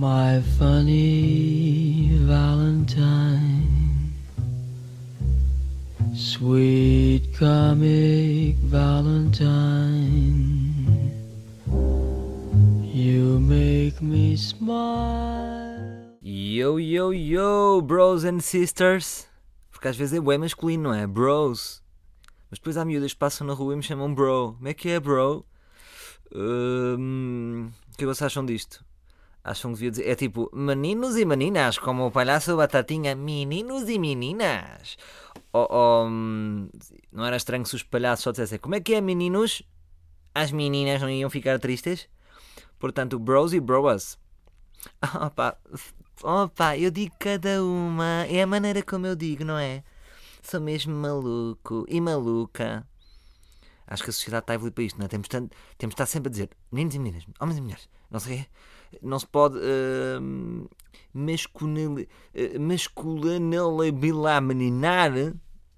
My funny Valentine, sweet comic Valentine, you make me smile. Yo, yo, yo, bros and sisters. Porque às vezes é bué masculino, não é? Bros. Mas depois há miúdas que passam na rua e me chamam bro. Como é que é, bro? Hum, o que vocês acham disto? Acham que devia dizer. É tipo, meninos e meninas, como o palhaço Batatinha, meninos e meninas. Ou, ou, hum, não era estranho se os palhaços só dissessem como é que é, meninos? As meninas não iam ficar tristes? Portanto, bros e broas. Opa, opa, eu digo cada uma. É a maneira como eu digo, não é? Sou mesmo maluco e maluca. Acho que a sociedade está a evoluir para isto, não é? Temos, tanto, temos de estar sempre a dizer meninos e meninas, homens e mulheres. Não sei. Não se pode masculinizar, uh, masculinabilinar,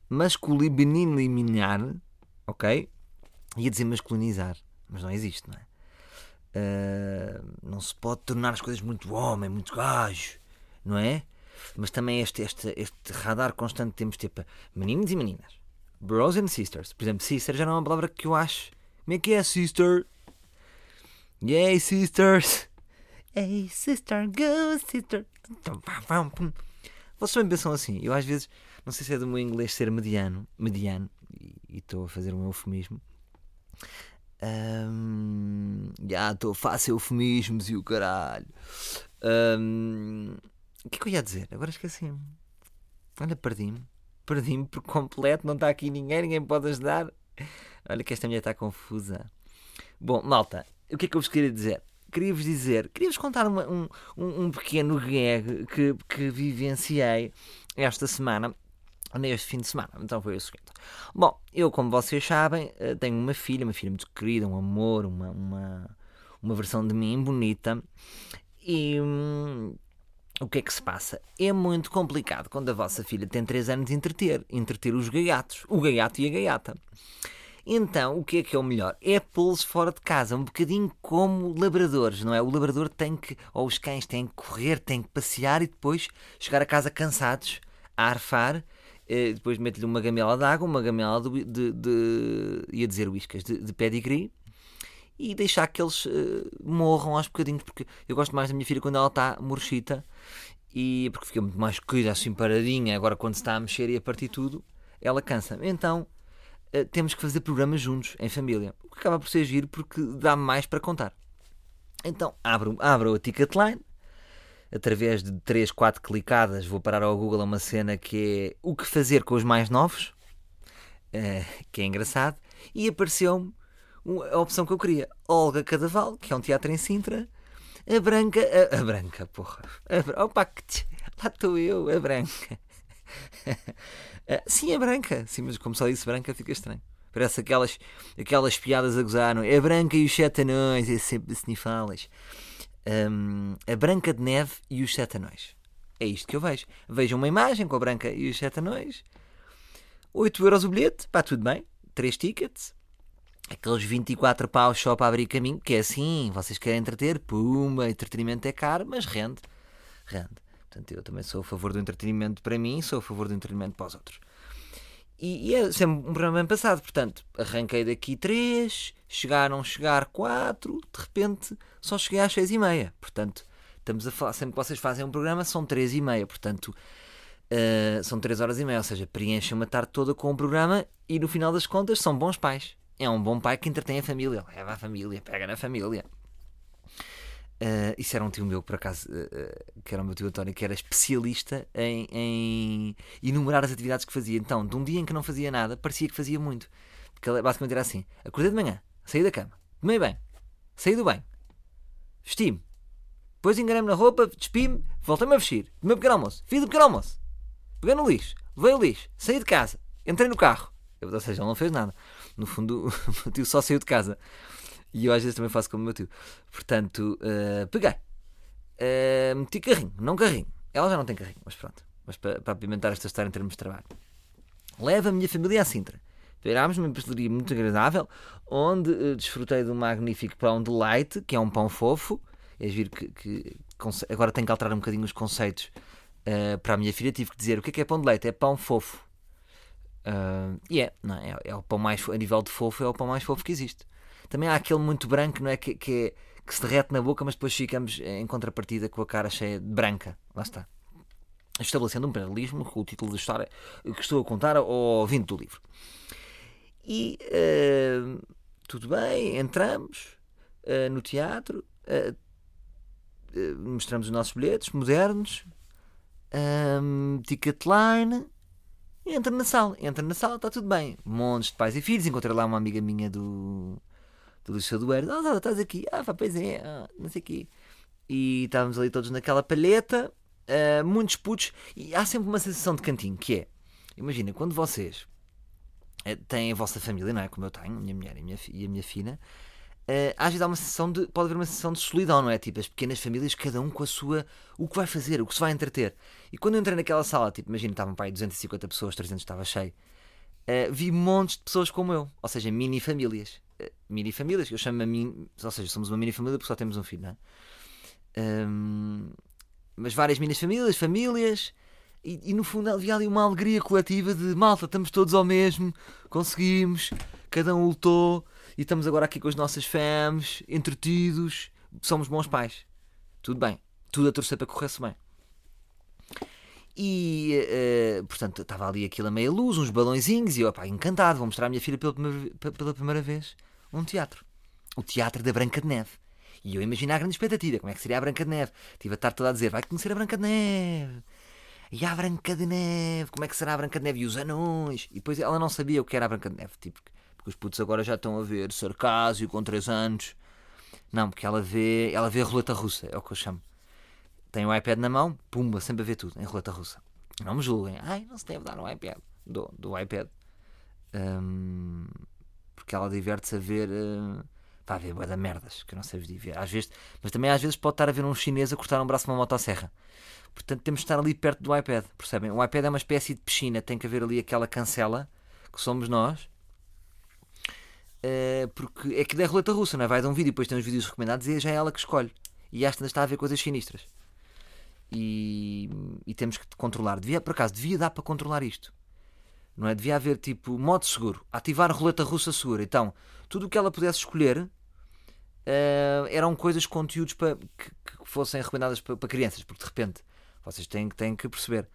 masculinabilinar, ok? Ia dizer masculinizar, mas não existe, não é? Uh, não se pode tornar as coisas muito homem, muito gajo, não é? Mas também este, este, este radar constante temos tipo meninos e meninas, bros and sisters. Por exemplo, sister já não é uma palavra que eu acho. Como é que é sister? Yay, sisters! Hey, sister, go, sister! Vocês também pensam assim. Eu às vezes, não sei se é do meu inglês ser mediano, mediano, e estou a fazer um eufemismo. Um, já estou a fazer eufemismos e o caralho. Um, o que é que eu ia dizer? Agora esqueci-me. Olha, perdi-me. Perdi-me por completo. Não está aqui ninguém, ninguém pode ajudar. Olha que esta mulher está confusa. Bom, malta, o que é que eu vos queria dizer? Queria-vos dizer, queria-vos contar uma, um, um pequeno gag que, que vivenciei esta semana neste fim de semana. Então foi o seguinte. Bom, eu, como vocês sabem, eh, tenho uma filha, uma filha muito querida, um amor, uma, uma, uma versão de mim bonita. E hum, o que é que se passa? É muito complicado quando a vossa filha tem 3 anos de entreter, entreter os gaiatos, o gaiato e a gaiata. Então, o que é que é o melhor? É pô-los fora de casa, um bocadinho como labradores, não é? O labrador tem que, ou os cães têm que correr, têm que passear e depois chegar a casa cansados, a arfar, eh, depois mete-lhe uma gamela de água, uma gamela de, de, de ia dizer whiskas, de, de pedigree, e deixar que eles uh, morram aos bocadinhos, porque eu gosto mais da minha filha quando ela está murchita, e porque fica muito mais querida, assim paradinha, agora quando se está a mexer e a partir tudo, ela cansa. Então uh, temos que fazer programas juntos, em família, o que acaba por ser giro porque dá mais para contar. Então abro, abro a Ticketline, através de 3, 4 clicadas, vou parar ao Google a uma cena que é o que fazer com os mais novos, uh, que é engraçado, e apareceu-me a opção que eu queria. Olga Cadaval, que é um teatro em Sintra, a Branca, a, a Branca, porra, a, opa, lá estou eu, a Branca. Sim, a Branca, sim, mas como só disse Branca fica estranho. Parece aquelas, aquelas piadas a gozar, não é? A Branca e os Sete Anões, é sempre assim falas um, a Branca de Neve e os Sete Anões. É isto que eu vejo. Vejo uma imagem com a Branca e os Sete Anões. 8 euros o bilhete, pá, tudo bem. 3 tickets. Aqueles 24 paus só para abrir caminho, que é assim, vocês querem entreter, pumba, entretenimento é caro, mas rende. Rende. Portanto, eu também sou a favor do entretenimento para mim, sou a favor do entretenimento para os outros. E, e é sempre um programa bem passado, portanto, arranquei daqui 3, chegaram a chegar 4, de repente só cheguei às 6 e meia. Portanto, estamos a falar, sempre que vocês fazem um programa são 3 e meia, portanto, uh, são 3 horas e meia, ou seja, preenchem uma tarde toda com o programa e no final das contas são bons pais. É um bom pai que entretém a família, leva a família, pega na família. Uh, isso era um tio meu, por acaso, uh, que era o meu tio António, que era especialista em, em, enumerar as atividades que fazia. Então, de um dia em que não fazia nada, parecia que fazia muito. Porque basicamente era assim: acordei de manhã, saí da cama, tomei bem, saí do bem, vesti-me, depois enganei-me na roupa, despi-me, voltei-me a vestir, tomei pequeno almoço, fiz o pequeno almoço, peguei no lixo, levei o lixo, saí de casa, entrei no carro. Ou seja, ele não fez nada. No fundo, o meu tio só saiu de casa. E eu às vezes também faço como o meu tio. Portanto, uh, peguei. Uh, meti carrinho, não carrinho. Ela já não tem carrinho, mas pronto. Mas para, para apimentar esta história em termos de trabalho. Leva a minha família à Sintra. Virámos numa pastelaria muito agradável, onde uh, desfrutei de um magnífico pão de leite, que é um pão fofo. É vir que, que, agora tenho que alterar um bocadinho os conceitos uh, para a minha filha. Tive que dizer o que é que é pão de leite? É pão fofo. E é, não é? É o pão mais fo- a nível de fofo, é o pão mais fofo que existe. Também há aquele muito branco, não é? Que, que, que se derrete na boca, mas depois ficamos em contrapartida com a cara cheia de branca. Lá está. Estabelecendo um paralelismo com o título da história que estou a contar ao ouvinte do livro. E uh, tudo bem, entramos uh, no teatro, uh, mostramos os nossos bilhetes modernos, um, ticket line, e entra na sala. Entra na sala, está tudo bem. Montes de pais e filhos. Encontrei lá uma amiga minha do, do Liceu do Eiro. Ah, estás aqui. Ah, pá, pois é, ah, não sei o quê. E estávamos ali todos naquela palheta, uh, muitos putos, e há sempre uma sensação de cantinho, que é, imagina, quando vocês eh, têm a vossa família, não é? Como eu tenho, a minha mulher e a minha, e a minha filha, eh, às vezes há uma sensação de. pode haver uma sensação de solidão, não é? Tipo, as pequenas famílias, cada um com a sua. o que vai fazer, o que se vai entreter. E quando eu entrei naquela sala, tipo, imagina, estavam para aí 250 pessoas, 300 estava cheio, eh, vi montes de pessoas como eu, ou seja, mini famílias. Mini famílias, eu chamo a mim, ou seja, somos uma mini família porque só temos um filho, não é? Ahm, mas várias mini famílias, famílias, e, e no fundo havia ali uma alegria coletiva de malta, estamos todos ao mesmo, conseguimos, cada um lutou e estamos agora aqui com as nossas fams, entretidos, somos bons pais. Tudo bem, tudo a torcer para que corresse bem. E, eh, portanto, estava ali aquilo a meia luz, uns balõezinhos, e eu, pá, encantado, vou mostrar à minha filha pela primeira, pela primeira vez um teatro. O Teatro da Branca de Neve. E eu imagino a grande expectativa, como é que seria a Branca de Neve. Estive a estar toda a dizer, vai conhecer a Branca de Neve. E a Branca de Neve, como é que será a Branca de Neve? E os anões. E depois ela não sabia o que era a Branca de Neve, tipo, porque os putos agora já estão a ver Sarcásio com 3 anos. Não, porque ela vê, ela vê a roleta russa, é o que eu chamo. Tem o iPad na mão, pumba, sempre a ver tudo, em roleta russa. Não me julguem, ai, não se deve dar um iPad. Do, do iPad. Hum, porque ela diverte-se a ver. hum, Está a ver bué da merdas, que eu não sei ver. Às vezes, mas também às vezes pode estar a ver um chinês a cortar um braço de uma motosserra. Portanto, temos de estar ali perto do iPad, percebem? O iPad é uma espécie de piscina, tem que haver ali aquela cancela, que somos nós. Eh, porque é que da roleta russa, não é? Vai dar um vídeo, depois tem uns vídeos recomendados e já é ela que escolhe. E esta está a ver coisas sinistras. E, e temos que controlar. Devia, por acaso, devia dar para controlar isto. Não é? Devia haver tipo modo seguro, ativar roleta russa segura. Então, tudo o que ela pudesse escolher eh, eram coisas, conteúdos para, que, que fossem recomendadas para, para crianças, porque de repente vocês têm, que- têm que perceber.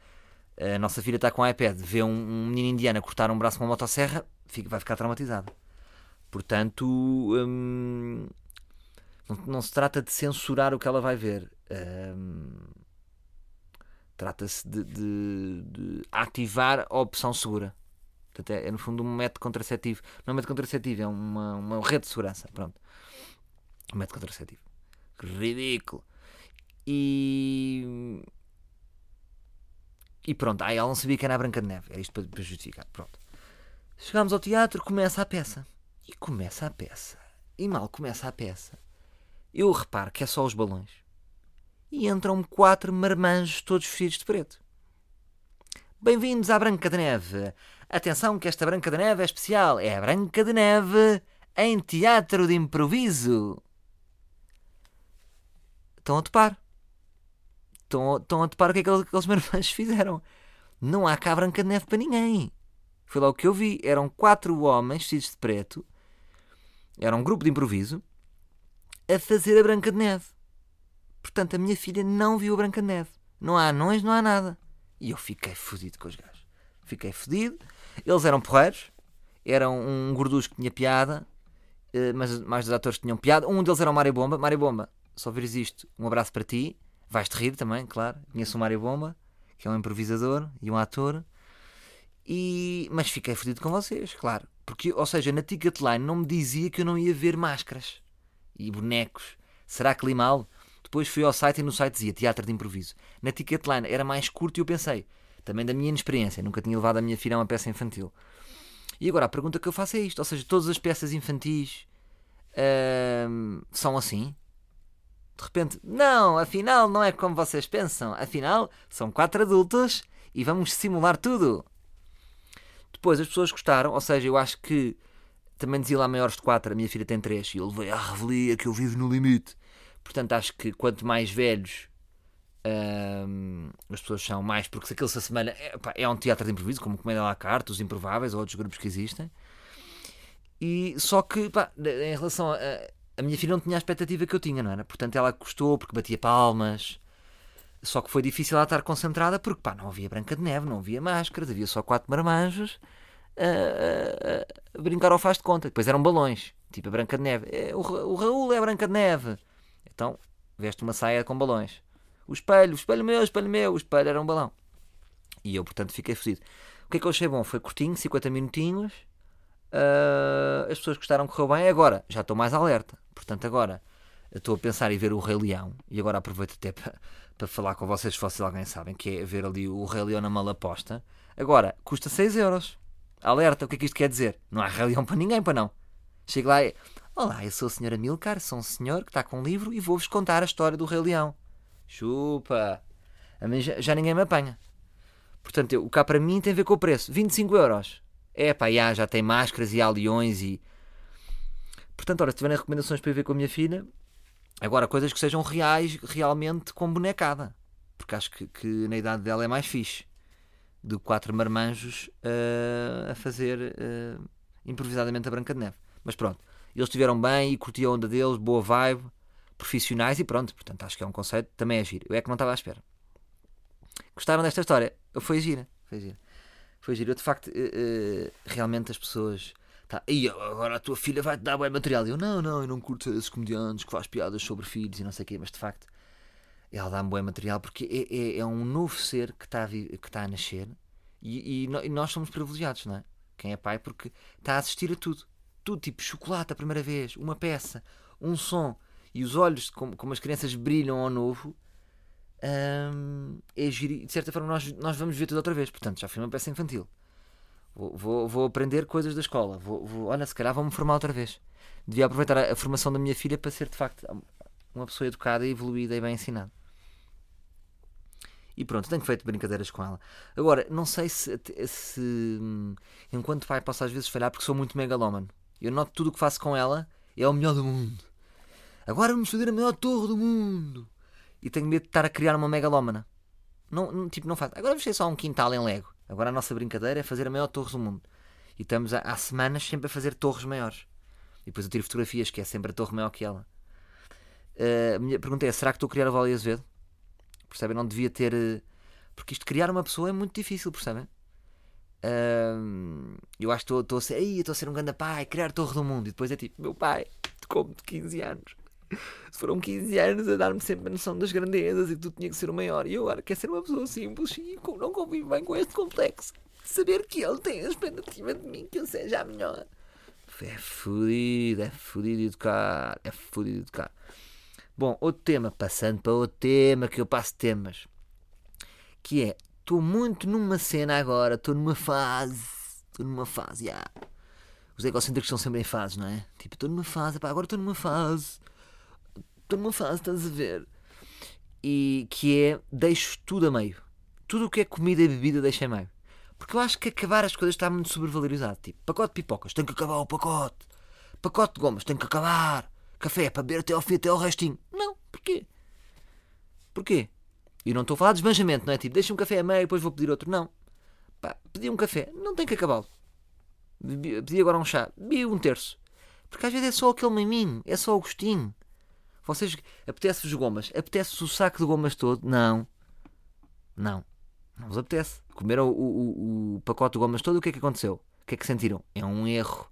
A nossa filha está com o iPad, vê um, um menino indiano cortar um braço com uma motosserra, fica- vai ficar traumatizada. Portanto, hum, não, não se trata de censurar o que ela vai ver. Hum, Trata-se de, de- de ativar a opção segura. Portanto, é, é, no fundo um método contraceptivo. Não é um método contraceptivo, é uma, uma rede de segurança. Pronto. Um método contraceptivo. Ridículo. E. E pronto, aí ela não sabia que era a Branca de Neve. Era isto para, para justificar. Pronto. Chegámos ao teatro, começa a peça. E começa a peça. E mal começa a peça. Eu reparo que é só os balões. E entram quatro marmanjos todos vestidos de preto. Bem-vindos à Branca de Neve. Atenção que esta Branca de Neve é especial. É a Branca de Neve em teatro de improviso. Estão a topar. Estão, estão a topar o que é que aqueles- marmanjos fizeram. Não há cá Branca de Neve para ninguém. Foi lá o que eu vi. Eram quatro homens vestidos de preto. Era um grupo de improviso. A fazer a Branca de Neve. Portanto, a minha filha não viu a Branca de Neve. Não há anões, não há nada. E eu fiquei fodido com os gajos. Fiquei fodido. Eles eram porreiros. Eram um gorducho que tinha piada. eh, Mas mais dos atores tinham piada. Um deles era o Mário Bomba. Mário Bomba, só vires isto, um abraço para ti. Vais-te rir também, claro. Conheço o Mário Bomba, que é um improvisador e um ator. E... Mas fiquei fodido com vocês, claro. Porque, ou seja, na Ticketline não me dizia que eu não ia ver máscaras e bonecos. Será que li mal? Depois fui ao site e no site dizia teatro de improviso. Na Ticketline era mais curto e eu pensei, também da minha inexperiência, nunca tinha levado a minha filha a uma peça infantil. E agora a pergunta que eu faço é isto: ou seja, todas as peças infantis ahm, são assim? De repente, não, afinal não é como vocês pensam. Afinal, são quatro adultos e vamos simular tudo. Depois as pessoas gostaram, ou seja, eu acho que também dizia lá maiores de 4, a minha filha tem 3 e eu levei à revelia que eu vivo no limite. Portanto, acho que quanto mais velhos Ahm, as pessoas são mais, porque se aquilo se assemelha, é, pá, é um teatro de improviso, como Comédia à la os Improváveis ou outros grupos que existem. E só que, pá, em relação a, a minha filha não tinha a expectativa que eu tinha, não era? Portanto, ela gostou porque batia palmas. Só que foi difícil ela estar concentrada porque, pá, não havia Branca de Neve, não havia máscaras, havia só quatro marmanjos a, a- a brincar ao faz de conta. Depois eram balões, tipo a Branca de Neve. É, o, o Raul é a Branca de Neve. Então, veste uma saia com balões. O espelho, o espelho meu, o espelho meu, o espelho era um balão. E eu, portanto, fiquei fodido. O que é que eu achei bom? Foi curtinho, 50 minutinhos. Ah, as pessoas gostaram, correu bem. Agora, já estou mais alerta. Portanto, agora estou a pensar em ver o Rei Leão. E agora aproveito até para, para falar com vocês, se vocês alguém sabem, que é ver ali o Rei Leão na malaposta. Agora, custa 6 euros. Alerta, o que é que isto quer dizer? Não há Rei Leão para ninguém, para não. Chego lá e... Olá, eu sou a senhora Milcar, sou um senhor que está com um livro e vou-vos contar a história do Rei Leão. Chupa! A mim já, já ninguém me apanha. Portanto, eu- o cá para mim tem a ver com o preço. 25 euros. É pá, já, já tem máscaras e há leões e... Portanto, ora, se tiverem recomendações para ir ver com a minha filha, agora coisas que sejam reais, realmente com bonecada. Porque acho que, que na idade dela é mais fixe do que quatro marmanjos ah, a fazer ah, improvisadamente a Branca de Neve. Mas pronto, eles estiveram bem e curti a onda deles, boa vibe, profissionais e pronto. Portanto, acho que é um conceito, também é giro. Eu é que não estava à espera. Gostaram desta história? Foi gira, foi gira. Foi giro. Eu, de facto, eh, eh, realmente as pessoas. Tá, e agora a tua filha vai-te dar bem material. E eu, não, não, eu não curto esses comediantes que faz piadas sobre filhos e não sei o quê, mas de facto, ela dá-me bom material porque é, é, é um novo ser que está a, que está a nascer e, e e nós somos privilegiados, não é? Quem é pai, porque está a assistir a tudo. Tudo, tipo chocolate a primeira vez, uma peça, um som e os olhos, como, como as crianças brilham ao novo. hum, é giro de certa forma nós, nós vamos ver tudo outra vez. Portanto, já foi uma peça infantil. Vou, vou, vou aprender coisas da escola. Vou, vou- olha, se calhar vou-me formar outra vez. Devia aproveitar a, a formação da minha filha para ser de facto uma pessoa educada, evoluída e bem ensinada. E pronto, tenho feito brincadeiras com ela. Agora, não sei se, se hum, enquanto pai posso às vezes falhar porque sou muito megalómano. Eu noto tudo o que faço com ela é o melhor do mundo. Agora vamos fazer a melhor torre do mundo. E tenho medo de estar a criar uma megalómana. Não, não- tipo, não faz. Agora vamos ter só um quintal em Lego. Agora a nossa brincadeira é fazer a maior torre do mundo. E estamos há, há semanas sempre a fazer torres maiores. E depois eu tiro fotografias, que é sempre a torre maior que ela. Uh, a minha pergunta é: será que estou a criar a Vale Azevedo? Percebem? Não devia ter. uh, Porque isto, criar uma pessoa é muito difícil, percebem? Eu acho que estou- a ser. Estou a ser um grande pai, criar a torre do mundo. E depois é tipo: meu pai, como de 15 anos. Foram 15 anos a dar-me sempre a noção das grandezas e que tu tinha que ser o maior. E eu agora quero ser uma pessoa simples e não convivo bem com este complexo. Saber que ele tem a expectativa de mim que eu seja a melhor. É fodido, é fodido educar. É fodido educar. Bom, outro tema, passando para outro tema, que eu passo temas. Que é, estou muito numa cena agora, estou numa fase. Estou numa fase, já. Os egocêntricos estão sempre em fases, não é? Tipo, estou numa fase, pá, agora estou numa fase. Estou numa fase, estás a ver? E que é, deixo tudo a meio. Tudo o que é comida e bebida deixo a meio. Porque eu acho que acabar as coisas está muito sobrevalorizado. Tipo, pacote de pipocas, tem que acabar o pacote. Pacote de gomas, tem que acabar. Café, para beber até ao fim, até ao restinho. Não, porquê? Porquê? E não estou a falar de esbanjamento, não é? Tipo, deixa um café a meio, depois vou pedir outro. Não. Pá, pedi um café, não tem que acabá-lo. Pedi agora um chá, bebi um terço. Porque às vezes é só aquele miminho, é só o gostinho. Vocês, apetece-vos gomas? Apetece-vos o saco de gomas todo? Não. Não. Não vos apetece. Comeram o, o- o pacote de gomas todo, o que é que aconteceu? O que é que sentiram? É um erro.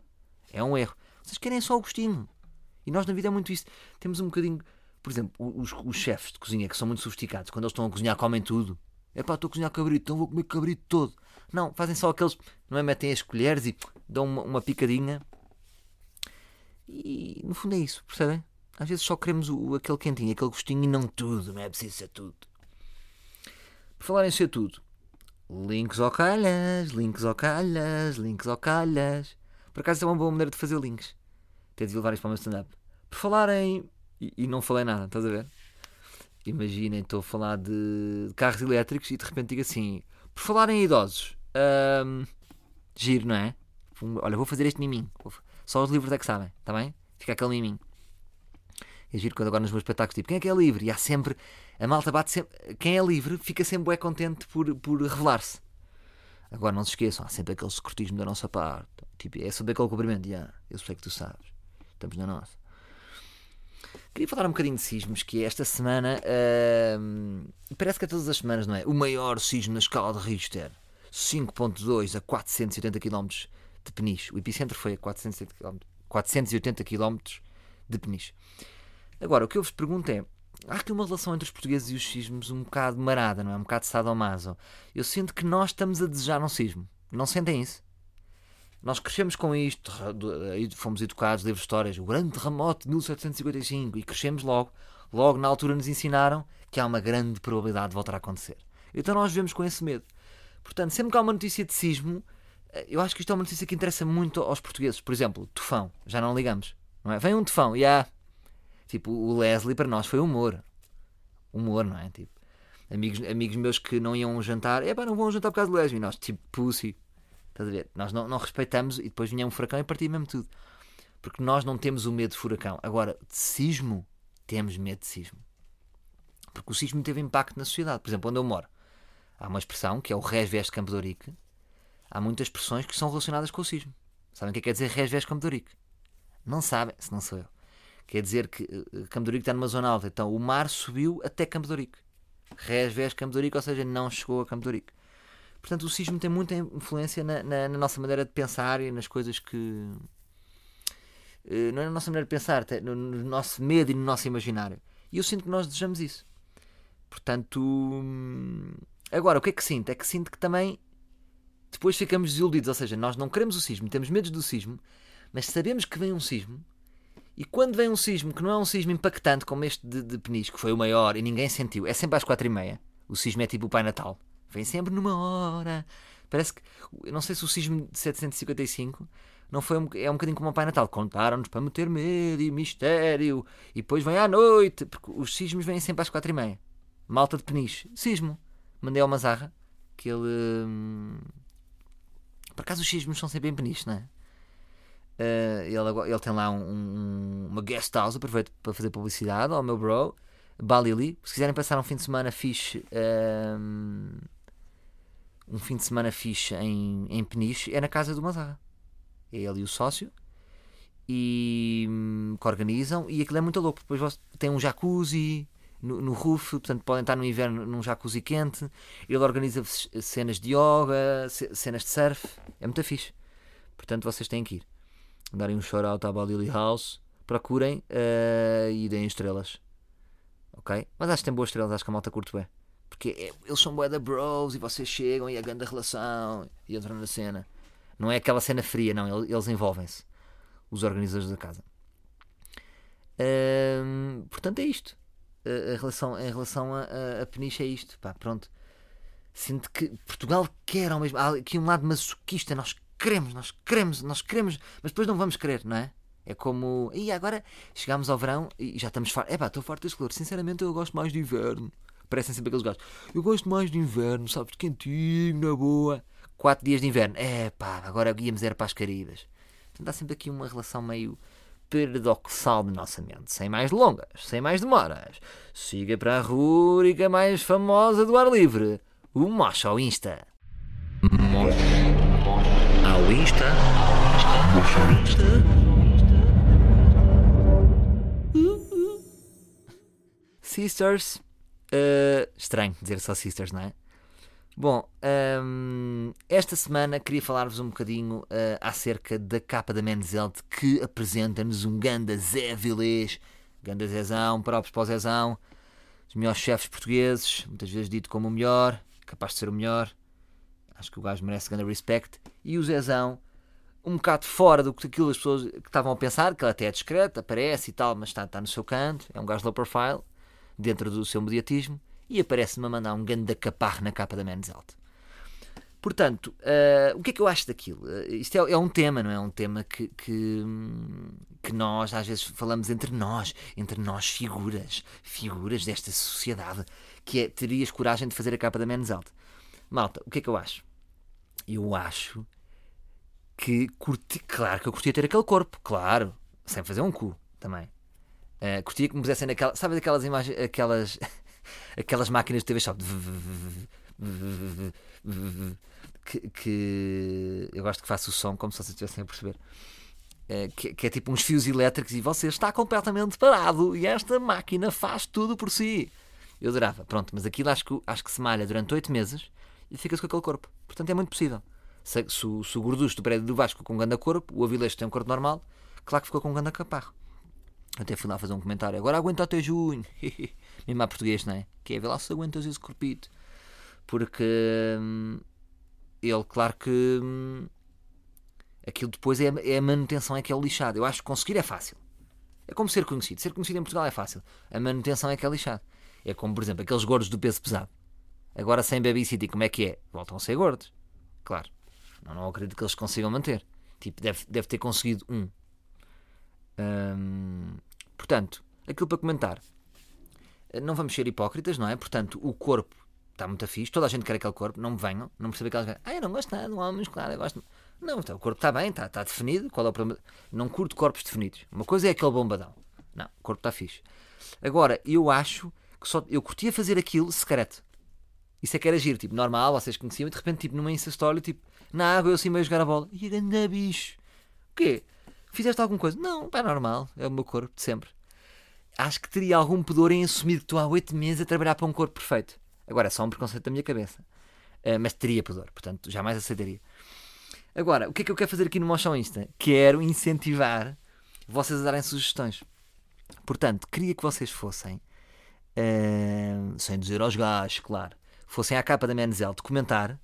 É um erro. Vocês querem só o gostinho. E nós na vida é muito isso. Temos um bocadinho. Por exemplo, os, os chefes de cozinha que são muito sofisticados, quando eles estão a cozinhar, comem tudo. É pá, estou a cozinhar cabrito, então vou comer cabrito todo. Não, fazem só aqueles. Não é? Metem as colheres e dão uma, uma picadinha. E no fundo é isso, percebem? Às vezes só queremos o, aquele quentinho, aquele gostinho e não tudo, não é preciso ser tudo. Por falar em ser tudo, links ao calhas, links ao calhas, links ao calhas. Por acaso é uma boa maneira de fazer links. Até de levar isto para o meu stand-up. Por falar em. E, e não falei nada, estás a ver? Imaginem, estou a falar de carros elétricos e de repente digo assim: por falar em idosos, hum, giro, não é? Olha, vou fazer este miminho. Só os livros é que sabem, está bem? Fica aquele miminho. É giro quando agora nos meus espetáculos, tipo, quem é que é livre? E há sempre, a malta bate sempre, quem é livre fica sempre bem contente por, por revelar-se. Agora não se esqueçam, há sempre aquele secretismo da nossa parte. Tipo, é sobre aquele cumprimento, já, eu sei que tu sabes, estamos na nossa. Queria falar um bocadinho de sismos, que esta semana parece que é todas as semanas, não é? O maior sismo na escala de Richter, 5.2 a 480 km de Peniche. O epicentro foi a 480 km, 480 km de Peniche. Agora, o que eu vos pergunto é: há aqui uma relação entre os portugueses e os sismos um bocado marada, não é? Um bocado sadomaso. Eu sinto que nós estamos a desejar um sismo. Não sentem isso? Nós crescemos com isto, fomos educados, livros de histórias, o grande terremoto de 1755, e crescemos logo. Logo, na altura, nos ensinaram que há uma grande probabilidade de voltar a acontecer. Então nós vivemos com esse medo. Portanto, sempre que há uma notícia de sismo, eu acho que isto é uma notícia que interessa muito aos portugueses. Por exemplo, tufão, já não ligamos. Não é? Vem um tufão, e há. Tipo, o Leslie para nós foi humor. Humor, não é? Tipo, amigos, amigos meus que não iam jantar, é pá, não vão jantar por causa do Leslie. E nós, tipo, pussy. Estás a ver? Nós não, não respeitamos e depois vinha um furacão e partia mesmo tudo. Porque nós não temos o medo de furacão. Agora, de sismo, temos medo de sismo. Porque o sismo teve impacto na sociedade. Por exemplo, onde eu moro, há uma expressão que é o Res Veste Campo de. Há muitas expressões que são relacionadas com o sismo. Sabem o que é que quer dizer Res Veste Campo de? Não sabem, se não sou eu. Quer dizer que uh, Campo está numa zona alta. Então o mar subiu até Campo de. Res Veste Campo de ou seja, não chegou a Campo. Portanto, o sismo tem muita influência na, na, na nossa maneira de pensar e nas coisas que. Eh, não é na nossa maneira de pensar, no, no nosso medo e no nosso imaginário. E eu sinto que nós desejamos isso. Portanto. Hum, agora, o que é que sinto? É que sinto que também depois ficamos desiludidos. Ou seja, nós não queremos o sismo, temos medo do sismo, mas sabemos que vem um sismo. E quando vem um sismo que não é um sismo impactante como este de, de que foi o maior e ninguém sentiu, é sempre às quatro e meia. O sismo é tipo o Pai Natal. Vem sempre numa hora. Parece que. Não sei se o sismo de 755 não foi um, é um bocadinho como o Pai Natal. Contaram-nos para meter medo e mistério. E depois vem à noite. Porque os sismos vêm sempre às quatro e meia. Malta de peniche. Sismo. Mandei ao Mazarra que ele. Hum... Por acaso os sismos são sempre em peniche, não é? Uh, ele, ele, tem lá um, um, uma guest house, aproveito para fazer publicidade ao meu bro, Balili. Se quiserem passar um fim de semana fixe, um, um fim de semana fixe em, em Peniche, é na casa do Mazarra. É ele e o sócio e hum, que organizam e aquilo é muito louco. Depois tem um jacuzzi no, no roof, portanto podem estar no inverno num jacuzzi quente. Ele organiza cenas de yoga, cenas de surf. É muito fixe. Portanto, vocês têm que ir. Darem um shout-out à Balili House. Procurem uh, e deem estrelas. Ok? Mas acho que tem boas estrelas, acho que a malta curte bem. Porque é, eles são bué da bros e vocês chegam e a grande relação e entram na cena. Não é aquela cena fria, não. Eles envolvem-se. Os organizadores da casa. Hum, portanto, é isto. A, a relação, em relação a, a, a Peniche é isto. Pá, pronto. Sinto que Portugal quer ao mesmo. Há aqui um lado masoquista. Nós queremos, nós queremos, nós queremos, mas depois não vamos querer, não é? É como. E agora chegámos ao verão e já estamos. É pá, estou farto deste calor. Sinceramente, eu gosto mais de inverno. Parecem sempre aqueles gajos. Eu gosto mais de inverno, sabes? Quentinho, na boa. Quatro dias de inverno. É pá, agora íamos era para as Caribas. Então dá sempre aqui uma relação meio paradoxal de nossa mente. Sem mais longas, sem mais demoras. Siga para a rúbrica mais famosa do ar livre. O Mocha ao Insta. Mocha ao Insta. Mocha ao Insta. Sisters Uh, estranho dizer só Sisters, não é? Bom, um, esta semana queria falar-vos um bocadinho uh, acerca da capa da Men's Health que apresenta-nos um ganda Zé Vilês, ganda Zezão, próprios para o Zezão, os melhores chefes portugueses, muitas vezes dito como o melhor, capaz de ser o melhor, acho que o gajo merece ganda respect, e o Zezão, um bocado fora do que aquilo as pessoas que estavam a pensar, que ele até é discreto, aparece e tal, mas está, está no seu canto, é um gajo low profile, dentro do seu mediatismo e aparece-me a mandar um ganda caparro na capa da Men's Health. Portanto, uh, o que é que eu acho daquilo? Uh, isto é, é, um tema, não é? Um tema que, que, que, nós às vezes falamos entre nós, entre nós figuras, figuras desta sociedade, que é, terias coragem de fazer a capa da Men's Health. Malta, o que é que eu acho? Eu acho que curti, claro que eu curtia ter aquele corpo, claro, sem fazer um cu também. Uh, curtia que me pusessem naquela. Sabe aquelas imagens, aquelas, aquelas máquinas de TV Shop que, que eu gosto que faça o som como se vocês estivessem a perceber. Uh, que, que, é tipo uns fios elétricos e você está completamente parado e esta máquina faz tudo por si. Eu adorava, pronto, mas aquilo acho que, acho que se malha durante 8 meses e fica-se com aquele corpo. Portanto é muito possível. Se, se, se o gorducho do prédio do Vasco com um grande corpo, o Avilés tem um corpo normal, claro que ficou com um grande caparro. Até fui lá fazer um comentário. Agora aguenta até junho. Mesmo a português, não é? Que é ver lá se aguentas esse corpito. Porque hum, ele, claro que hum, aquilo depois é, é a manutenção, é que é o lixado. Eu acho que conseguir é fácil. É como ser conhecido. Ser conhecido em Portugal é fácil. A manutenção é que é lixado. É como, por exemplo, aqueles gordos do peso pesado. Agora sem babysitting, como é que é? Voltam a ser gordos. Claro. Não, não acredito que eles consigam manter. Tipo, deve, deve ter conseguido um. Hum, portanto, aquilo para comentar. Não vamos ser hipócritas, não é? Portanto, o corpo está muito fixe, toda a gente quer aquele corpo, não me venham, não percebem que elas ah, eu não gosto nada de um homem muscular, eu gosto. Não, então, o corpo está bem, está, está definido, qual é o problema? Não curto corpos definidos. Uma coisa é aquele bombadão. Não, o corpo está fixe. Agora, eu acho que só eu curtia fazer aquilo secreto. Isso é que era giro, tipo, normal, vocês conheciam, e de repente, tipo, numa Insta tipo, na água eu assim meio jogar a bola. E anda bicho. O quê? Fizeste alguma coisa? Não, é normal, é o meu corpo de sempre. Acho que teria algum pudor em assumir que estou há oito meses a trabalhar para um corpo perfeito. Agora é só um preconceito da minha cabeça. Uh, mas teria pudor, portanto, jamais aceitaria. Agora, o que é que eu quero fazer aqui no Motion Insta? Quero incentivar vocês a darem sugestões. Portanto, queria que vocês fossem, uh, sem dizer aos gajos, claro, fossem à capa da Menzel de comentar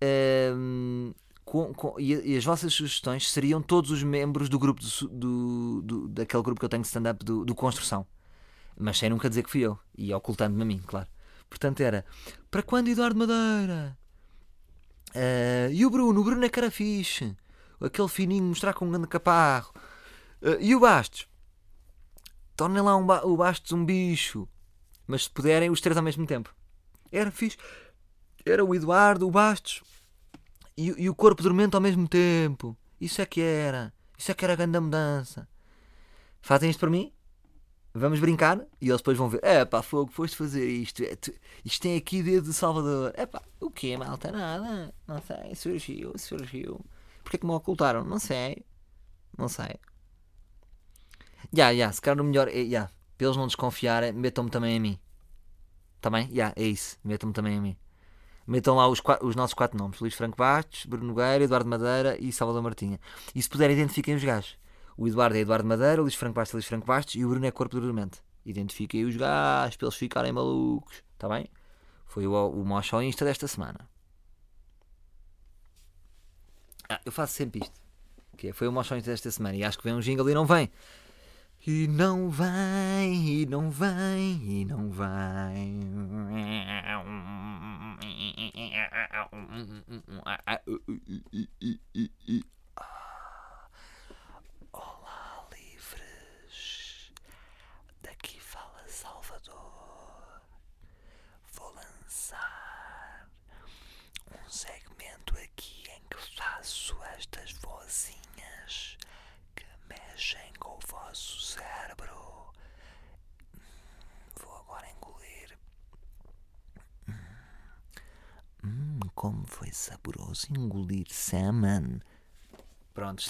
uh, com, com, e, as vossas sugestões seriam todos os membros do grupo do, do, do daquele grupo que eu tenho de stand-up do, do, Construção. Mas sem nunca dizer que fui eu. E ocultando-me a mim, claro. Portanto era para quando Eduardo Madeira? Uh, e o Bruno? O Bruno é cara fixe. Aquele fininho mostrar com um grande caparro. Uh, e o Bastos? Tornem lá um ba o Bastos um bicho. Mas se puderem, os três ao mesmo tempo. Era fixe. Era o Eduardo, o Bastos e, e, o corpo dormente ao mesmo tempo. Isso é que era. Isso é que era a grande mudança. Fazem isto para mim? Vamos brincar? E eles depois vão ver. É pá, fogo, foste fazer isto. É, isto tem aqui desde Salvador. É pá, o que malta? Nada. Não sei. Surgiu, surgiu. Porquê que me ocultaram? Não sei. Não sei. Já, já. Se calhar o melhor. Já. Yeah, para eles não desconfiarem, metam-me também a mim. Também? Tá já, é isso. Metam-me também a mim. Metam lá os, os, nossos quatro nomes: Luís Franco Bastos, Bruno Nogueira, Eduardo Madeira e Salvador Martinha. E se puderem, identifiquem os gajos. O Eduardo é Eduardo Madeira, o Luís Franco Bastos é Luís Franco Bastos e o Bruno é Corpo de Dormente. Identifiquem os gajos para eles ficarem malucos. Está bem? Foi o, o Mocho Insta desta semana. Ah, eu faço sempre isto. Que é, foi o Mocho Insta desta semana e acho que vem um jingle e não vem. E não vai, e não vai, e não vai. mm, mm, mm, mm, mm, mm, mm.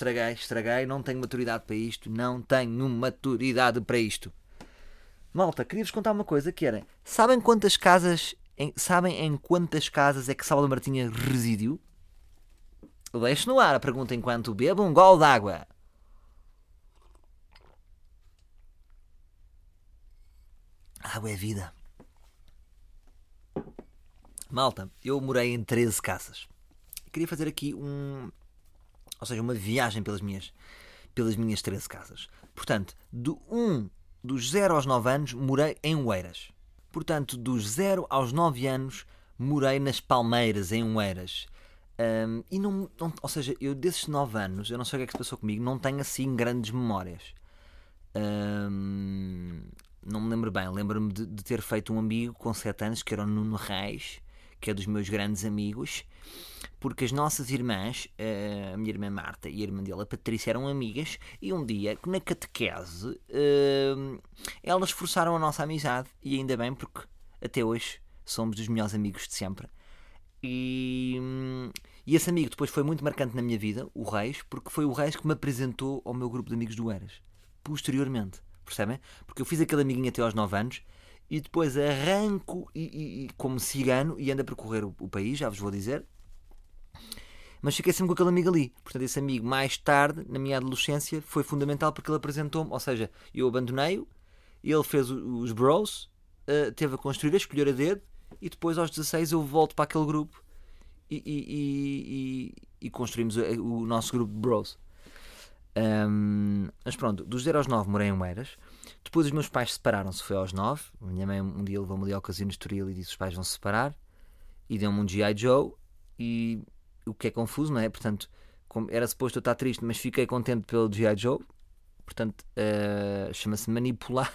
Estraguei, estraguei, não tenho maturidade para isto, não tenho maturidade para isto. Malta, queria-vos contar uma coisa que era, sabem quantas casas, em, sabem em quantas casas é que Salvador Martinha residiu? Deixo no ar a pergunta enquanto bebo um gol d'água. Água é vida. Malta, eu morei em 13 casas. Queria fazer aqui um. Ou seja, uma viagem pelas minhas, pelas minhas 13 casas. Portanto, do 1, dos 0 aos 9 anos, morei em Oeiras. Portanto, dos 0 aos 9 anos, morei nas Palmeiras, em Oeiras. Um, e não, não, ou seja, eu desses 9 anos, eu não sei o que é que se passou comigo, não tenho assim grandes memórias. Um, não me lembro bem, lembro-me de, de, ter feito um amigo com 7 anos que era o Nuno Reis que é dos meus grandes amigos, porque as nossas irmãs, eh, a minha irmã Marta e a irmã dela, a Patrícia, eram amigas e um dia, na catequese, eh, elas forçaram a nossa amizade e ainda bem porque até hoje somos dos melhores amigos de sempre. E, e esse amigo depois foi muito marcante na minha vida, o Reis, porque foi o Reis que me apresentou ao meu grupo de amigos do Eras, posteriormente, percebem? Porque eu fiz aquele amiguinho até aos 9 anos e depois arranco e, e- e como cigano e ando a percorrer o, o país, já vos vou dizer. Mas fiquei sempre com aquele amigo ali. Portanto, esse amigo, mais tarde, na minha adolescência, foi fundamental porque ele apresentou-me. Ou seja, eu abandonei-o, ele fez os bros, eh, teve a construir, a escolher a dedo, e depois aos 16 eu volto para aquele grupo e, e- e- e- e construímos o, o nosso grupo de bros. Ahm, mas pronto, dos 0 aos 9 morei em Oeiras. Depois os meus pais separaram-se, foi aos 9. A minha mãe um dia levou-me ali ao casino Estoril e disse: Os pais vão se separar. E deu-me um G.I. Joe. E o que é confuso, não é? Portanto, era suposto eu estar triste, mas fiquei contente pelo G.I. Joe. Portanto, eh, chama-se manipular.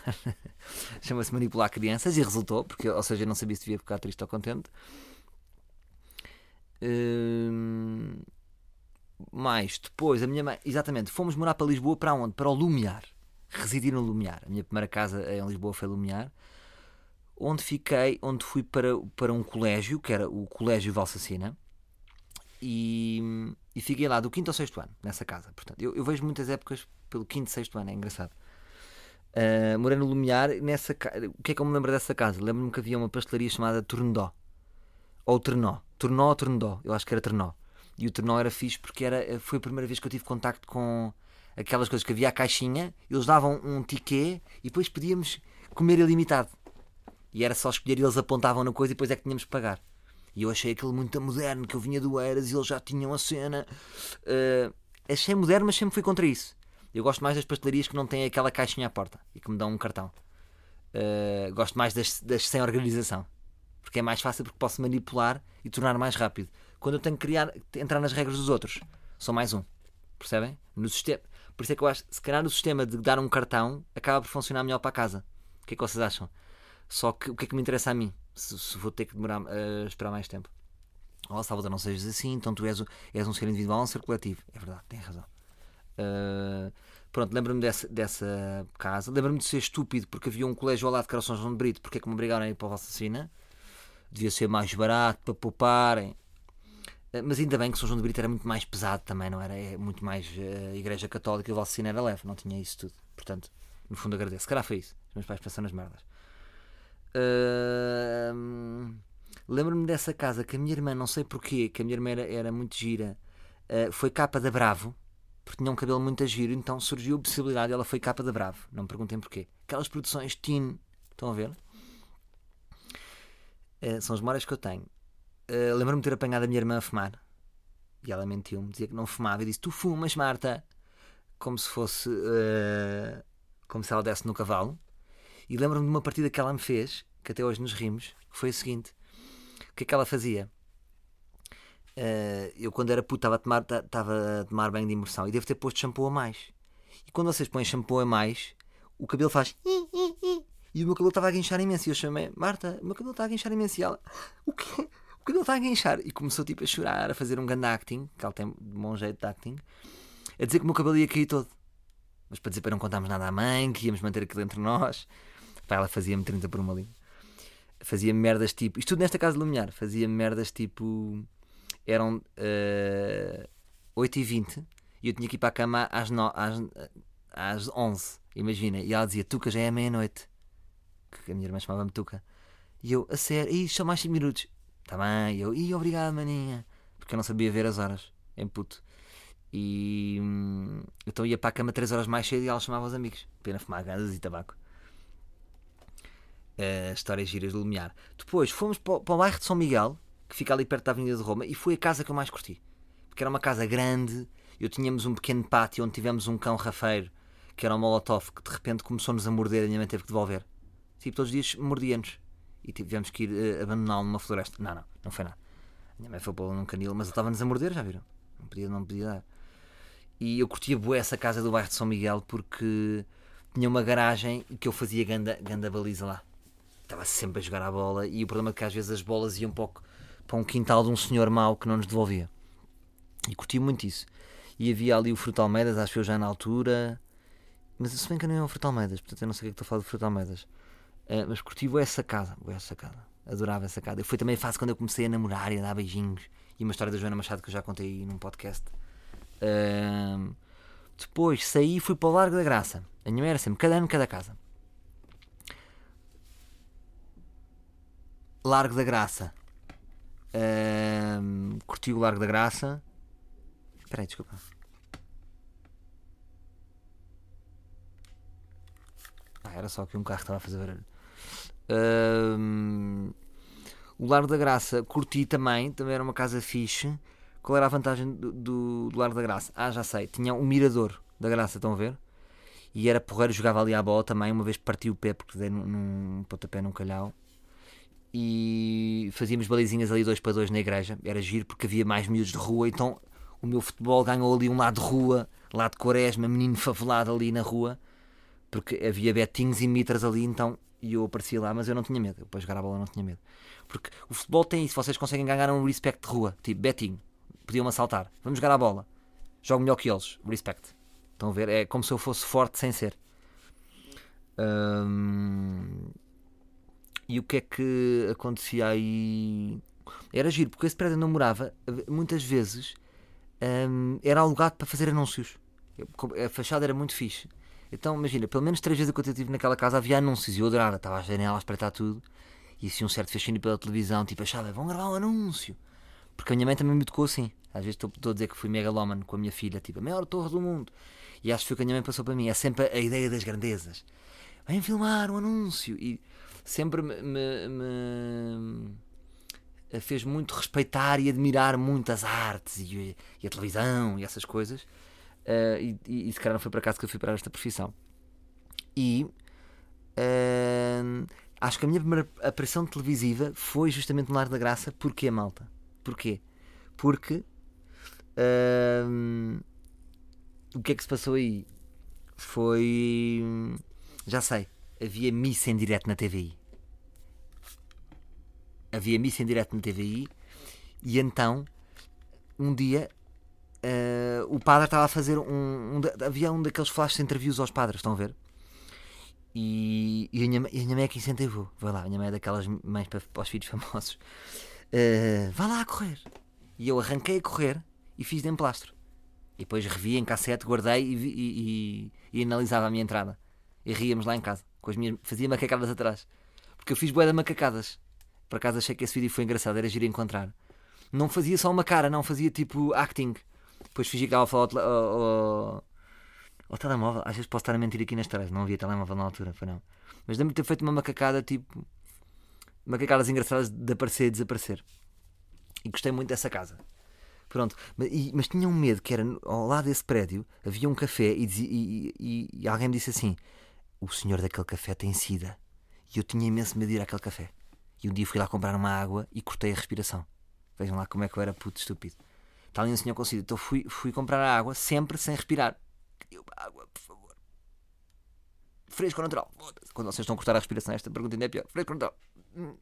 chama-se manipular crianças e resultou, porque, ou seja, eu não sabia se devia ficar triste ou contente. Hum, mais depois, a minha mãe, exatamente, fomos morar para Lisboa para onde? Para o Lumiar. Residir no Lumiar. A minha primeira casa em Lisboa foi Lumiar. Onde fiquei, onde fui para, para um colégio, que era o Colégio Valsacina. E, e fiquei lá do quinto ao sexto ano, nessa casa. Portanto, eu, eu vejo muitas épocas pelo quinto sexto ano, é engraçado. Uh, morei no Lumiar, nessa o que é que eu me lembro dessa casa? Lembro-me que havia uma pastelaria chamada Tornedó. Ou Ternó. Tornó ou Tornedó, eu acho que era Ternó. E o Ternó era fixe porque era, foi a primeira vez que eu tive contacto com aquelas coisas que havia a caixinha, eles davam um tiquê e depois podíamos comer ilimitado. E era só escolher e eles apontavam na coisa e depois é que tínhamos que pagar. E eu achei aquilo muito moderno, que eu vinha do Eiras e eles já tinham a cena. Uh, achei moderno, mas sempre fui contra isso. Eu gosto mais das pastelarias que não têm aquela caixinha à porta e que me dão um cartão. Uh, gosto mais das, das sem organização. Porque é mais fácil porque posso manipular e tornar mais rápido. Quando eu tenho que criar, entrar nas regras dos outros, sou mais um. Percebem? No sistema. Por isso é que eu acho se calhar o sistema de dar um cartão acaba por funcionar melhor para a casa. O que é que vocês acham? Só que o que é que me interessa a mim? Se, se vou ter que demorar uh, esperar mais tempo. Oh, Salvador, não sejas assim, então tu és, és um ser individual um ser coletivo. É verdade, tem razão. Uh, pronto, lembro-me dessa, dessa casa. Lembro-me de ser estúpido porque havia um colégio ao lado que era São João de Brito. Porque é que me obrigaram a ir para a Valsacina? Devia ser mais barato para pouparem. Uh, Mas ainda bem que São João de Brito era muito mais pesado também, não era? É muito mais uh, Igreja Católica e a Valsacina era leve, não tinha isso tudo. Portanto, no fundo agradeço. Se calhar foi isso. Os meus pais pensam nas merdas. Uh, Lembro-me dessa casa que a minha irmã, não sei porquê, que a minha irmã era, era muito gira, uh, foi capa da Bravo, porque tinha um cabelo muito giro, então surgiu a possibilidade, ela foi capa da Bravo, não me perguntem porquê. Aquelas produções teen, estão a ver? São as memórias que eu tenho. Uh, Lembro-me de ter apanhado a minha irmã a fumar, e ela mentiu-me, dizia que não fumava, e disse: Tu fumas, Marta, como se fosse, uh, como se ela desse no cavalo. E lembro-me de uma partida que ela me fez, que até hoje nos rimos, que foi o seguinte: o que é que ela fazia? Eh, eu, quando era puto, estava a, tomar, ta- estava a tomar banho de imersão e devo ter posto shampoo a mais. E quando vocês põem shampoo a mais, o cabelo faz. E o meu cabelo estava a guinchar imenso. E eu chamei, Marta, o meu cabelo está a guinchar imenso. E ela, o quê? O cabelo está a guinchar. E começou tipo a chorar, a fazer um grande acting, que ela tem um bom jeito de acting, a dizer que o meu cabelo ia cair todo. Mas para dizer para não contarmos nada à mãe, que íamos manter aquilo entre nós. Pá, ela fazia-me 30 por uma linha fazia merdas tipo. Isto tudo nesta casa de Lumiar. Fazia merdas tipo. Eram uh, 8h20 e eu tinha que ir para a cama às, no, às, às 11 Imagina. E ela dizia: Tuca, já é meia-noite. Que a minha irmã chamava-me Tuca. E eu, a sério, ih, só mais 5 minutos. Tá bem. E eu, ih, obrigado, maninha. Porque eu não sabia ver as horas. Em puto. E hum, então ia para a cama 3 horas mais cedo e ela chamava os amigos. Pena fumar ganas e tabaco uh, histórias giras do Lumiar. Depois fomos para, o- para o bairro de São Miguel, que fica ali perto da Avenida de Roma, e foi a casa que eu mais curti. Porque era uma casa grande, eu tínhamos um pequeno pátio onde tivemos um cão rafeiro, que era um molotov, que de repente começou-nos a morder e a minha mãe teve que devolver. Tipo, todos os dias mordia-nos. E tivemos que ir uh, abandoná-lo numa floresta. Não, não, não foi nada. A minha mãe foi pô-lo num canil, mas ele estava-nos a morder, já viram? Não podia, não podia dar. E eu curtia bué essa casa do bairro de São Miguel porque tinha uma garagem que eu fazia ganda, ganda baliza lá estava sempre a jogar a bola e o problema é que às vezes as bolas iam para o, para um quintal de um senhor mau que não nos devolvia. E curti muito isso. E havia ali o Fruto Almeidas, acho que eu já na altura. Mas se bem que não é o Fruto Almeidas, portanto eu não sei o que é que estou a falar do Fruto Almeidas. Uh, mas curti essa casa, essa casa. Adorava essa casa. Foi também a fase quando eu comecei a namorar e a dar beijinhos. E uma história da Joana Machado que eu já contei num podcast. Uh, depois saí e fui para o Largo da Graça. A minha mãe era sempre cada ano, cada casa. Largo da Graça. Uh, curti o Largo da Graça. Espera aí, desculpa. Ah, era só que um carro estava a fazer barulho. Uh, o Largo da Graça curti também, também era uma casa fixe. Qual era a vantagem do, do, do Largo da Graça? Ah, já sei, tinha um mirador da Graça, estão a ver? E era porreiro, jogava ali à bola também. Uma vez parti o pé porque dei num, num pontapé num calhau. E fazíamos balizinhas ali dois para dois na igreja. Era giro porque havia mais miúdos de rua, então o meu futebol ganhou ali um lado de rua, lado de Quaresma, menino favelado ali na rua, porque havia betinhos e mitras ali, então e eu aparecia lá, mas eu não tinha medo. Eu, para jogar a bola não tinha medo. Porque o futebol tem isso, vocês conseguem ganhar um respect de rua, tipo betinho, podiam-me assaltar, vamos jogar a bola, jogo melhor que eles, respect. Estão a ver? É como se eu fosse forte sem ser. E o que é que acontecia aí? Era giro, porque esse prédio não morava, muitas vezes era alugado para fazer anúncios. A fachada era muito fixe. Então, imagina, pelo menos três vezes que eu estive naquela casa havia anúncios e eu adorava. Estava a janela a espreitar tudo e assim um certo fascínio pela televisão. Tipo, achava, vão gravar um anúncio. Porque a minha mãe também me tocou assim. Às vezes estou, estou a dizer que fui megalómano com a minha filha, tipo, a maior torre do mundo. E acho que foi o que a minha mãe passou para mim. É sempre a ideia das grandezas. Vem filmar um anúncio. E sempre me, me, me fez muito respeitar e admirar muito as artes e, e a televisão e essas coisas. Uh, e, e, se calhar não foi para casa que eu fui para esta profissão. E uh, acho que a minha primeira aparição televisiva foi justamente no Lar da Graça. Porquê, malta? Porquê? Porque uh, o que é que se passou aí? Foi. Já sei, havia missa em direto na TVI havia missa em direto na TVI e então um dia uh, o padre estava a fazer um, um, havia um daqueles flashes de entreviews aos padres, estão a ver? E, e, a, minha, e a minha mãe é que incentivou. Vai lá, a minha mãe é daquelas mães para, para os filhos famosos. Uh, vá lá a correr. E eu arranquei a correr e fiz de emplastro. E depois revi em cassete, guardei e, e, e, analisava a minha entrada. E ríamos lá em casa. Com as minhas, fazia macacadas atrás. Porque eu fiz boeda macacadas. Por acaso achei que esse vídeo foi engraçado, era giro encontrar. Não fazia só uma cara, não, fazia tipo acting. Depois fingi que estava a falar ao, ao, ao, telemóvel. Às vezes posso estar a mentir aqui nas tareas, não havia telemóvel na altura, foi não. Mas lembro-me de ter feito uma macacada tipo. macacadas engraçadas de aparecer e desaparecer. E gostei muito dessa casa. Pronto, mas, e, mas tinha um medo que era ao lado desse prédio havia um café e, e, e, e alguém me disse assim: O senhor daquele café tem sida. E eu tinha imenso medo de ir àquele café. E um dia fui lá comprar uma água e cortei a respiração. Vejam lá como é que eu era puto estúpido. Está ali um senhor com sida. Então fui, fui comprar a água sempre sem respirar. Água, por favor. Fresco ou natural? Quando vocês estão a cortar a respiração, esta pergunta ainda é pior. Fresco ou natural? Hum.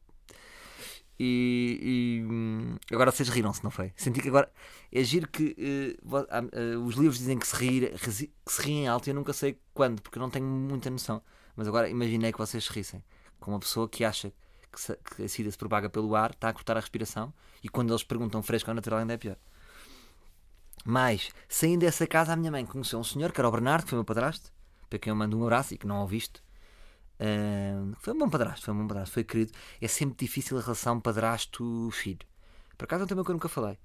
E, e, hum, agora vocês riram-se, não foi? Senti que agora é giro que uh, uh, os livros dizem que se, rir, que se riem alto e eu nunca sei quando, porque eu não tenho muita noção. Mas agora imaginei que vocês se rissem com uma pessoa que acha que, se, que a SIDA se propaga pelo ar, está a cortar a respiração, e quando eles perguntam fresco ou natural ainda é pior. Mas, saindo dessa casa, a minha mãe conheceu um senhor, que era o Bernardo, que foi meu padrasto, para quem eu mando um abraço e que não ouviste. Uh, foi um bom padrasto, foi um bom padrasto, foi querido. É sempre difícil a relação padrasto-filho. Por acaso é um tema que eu nunca falei.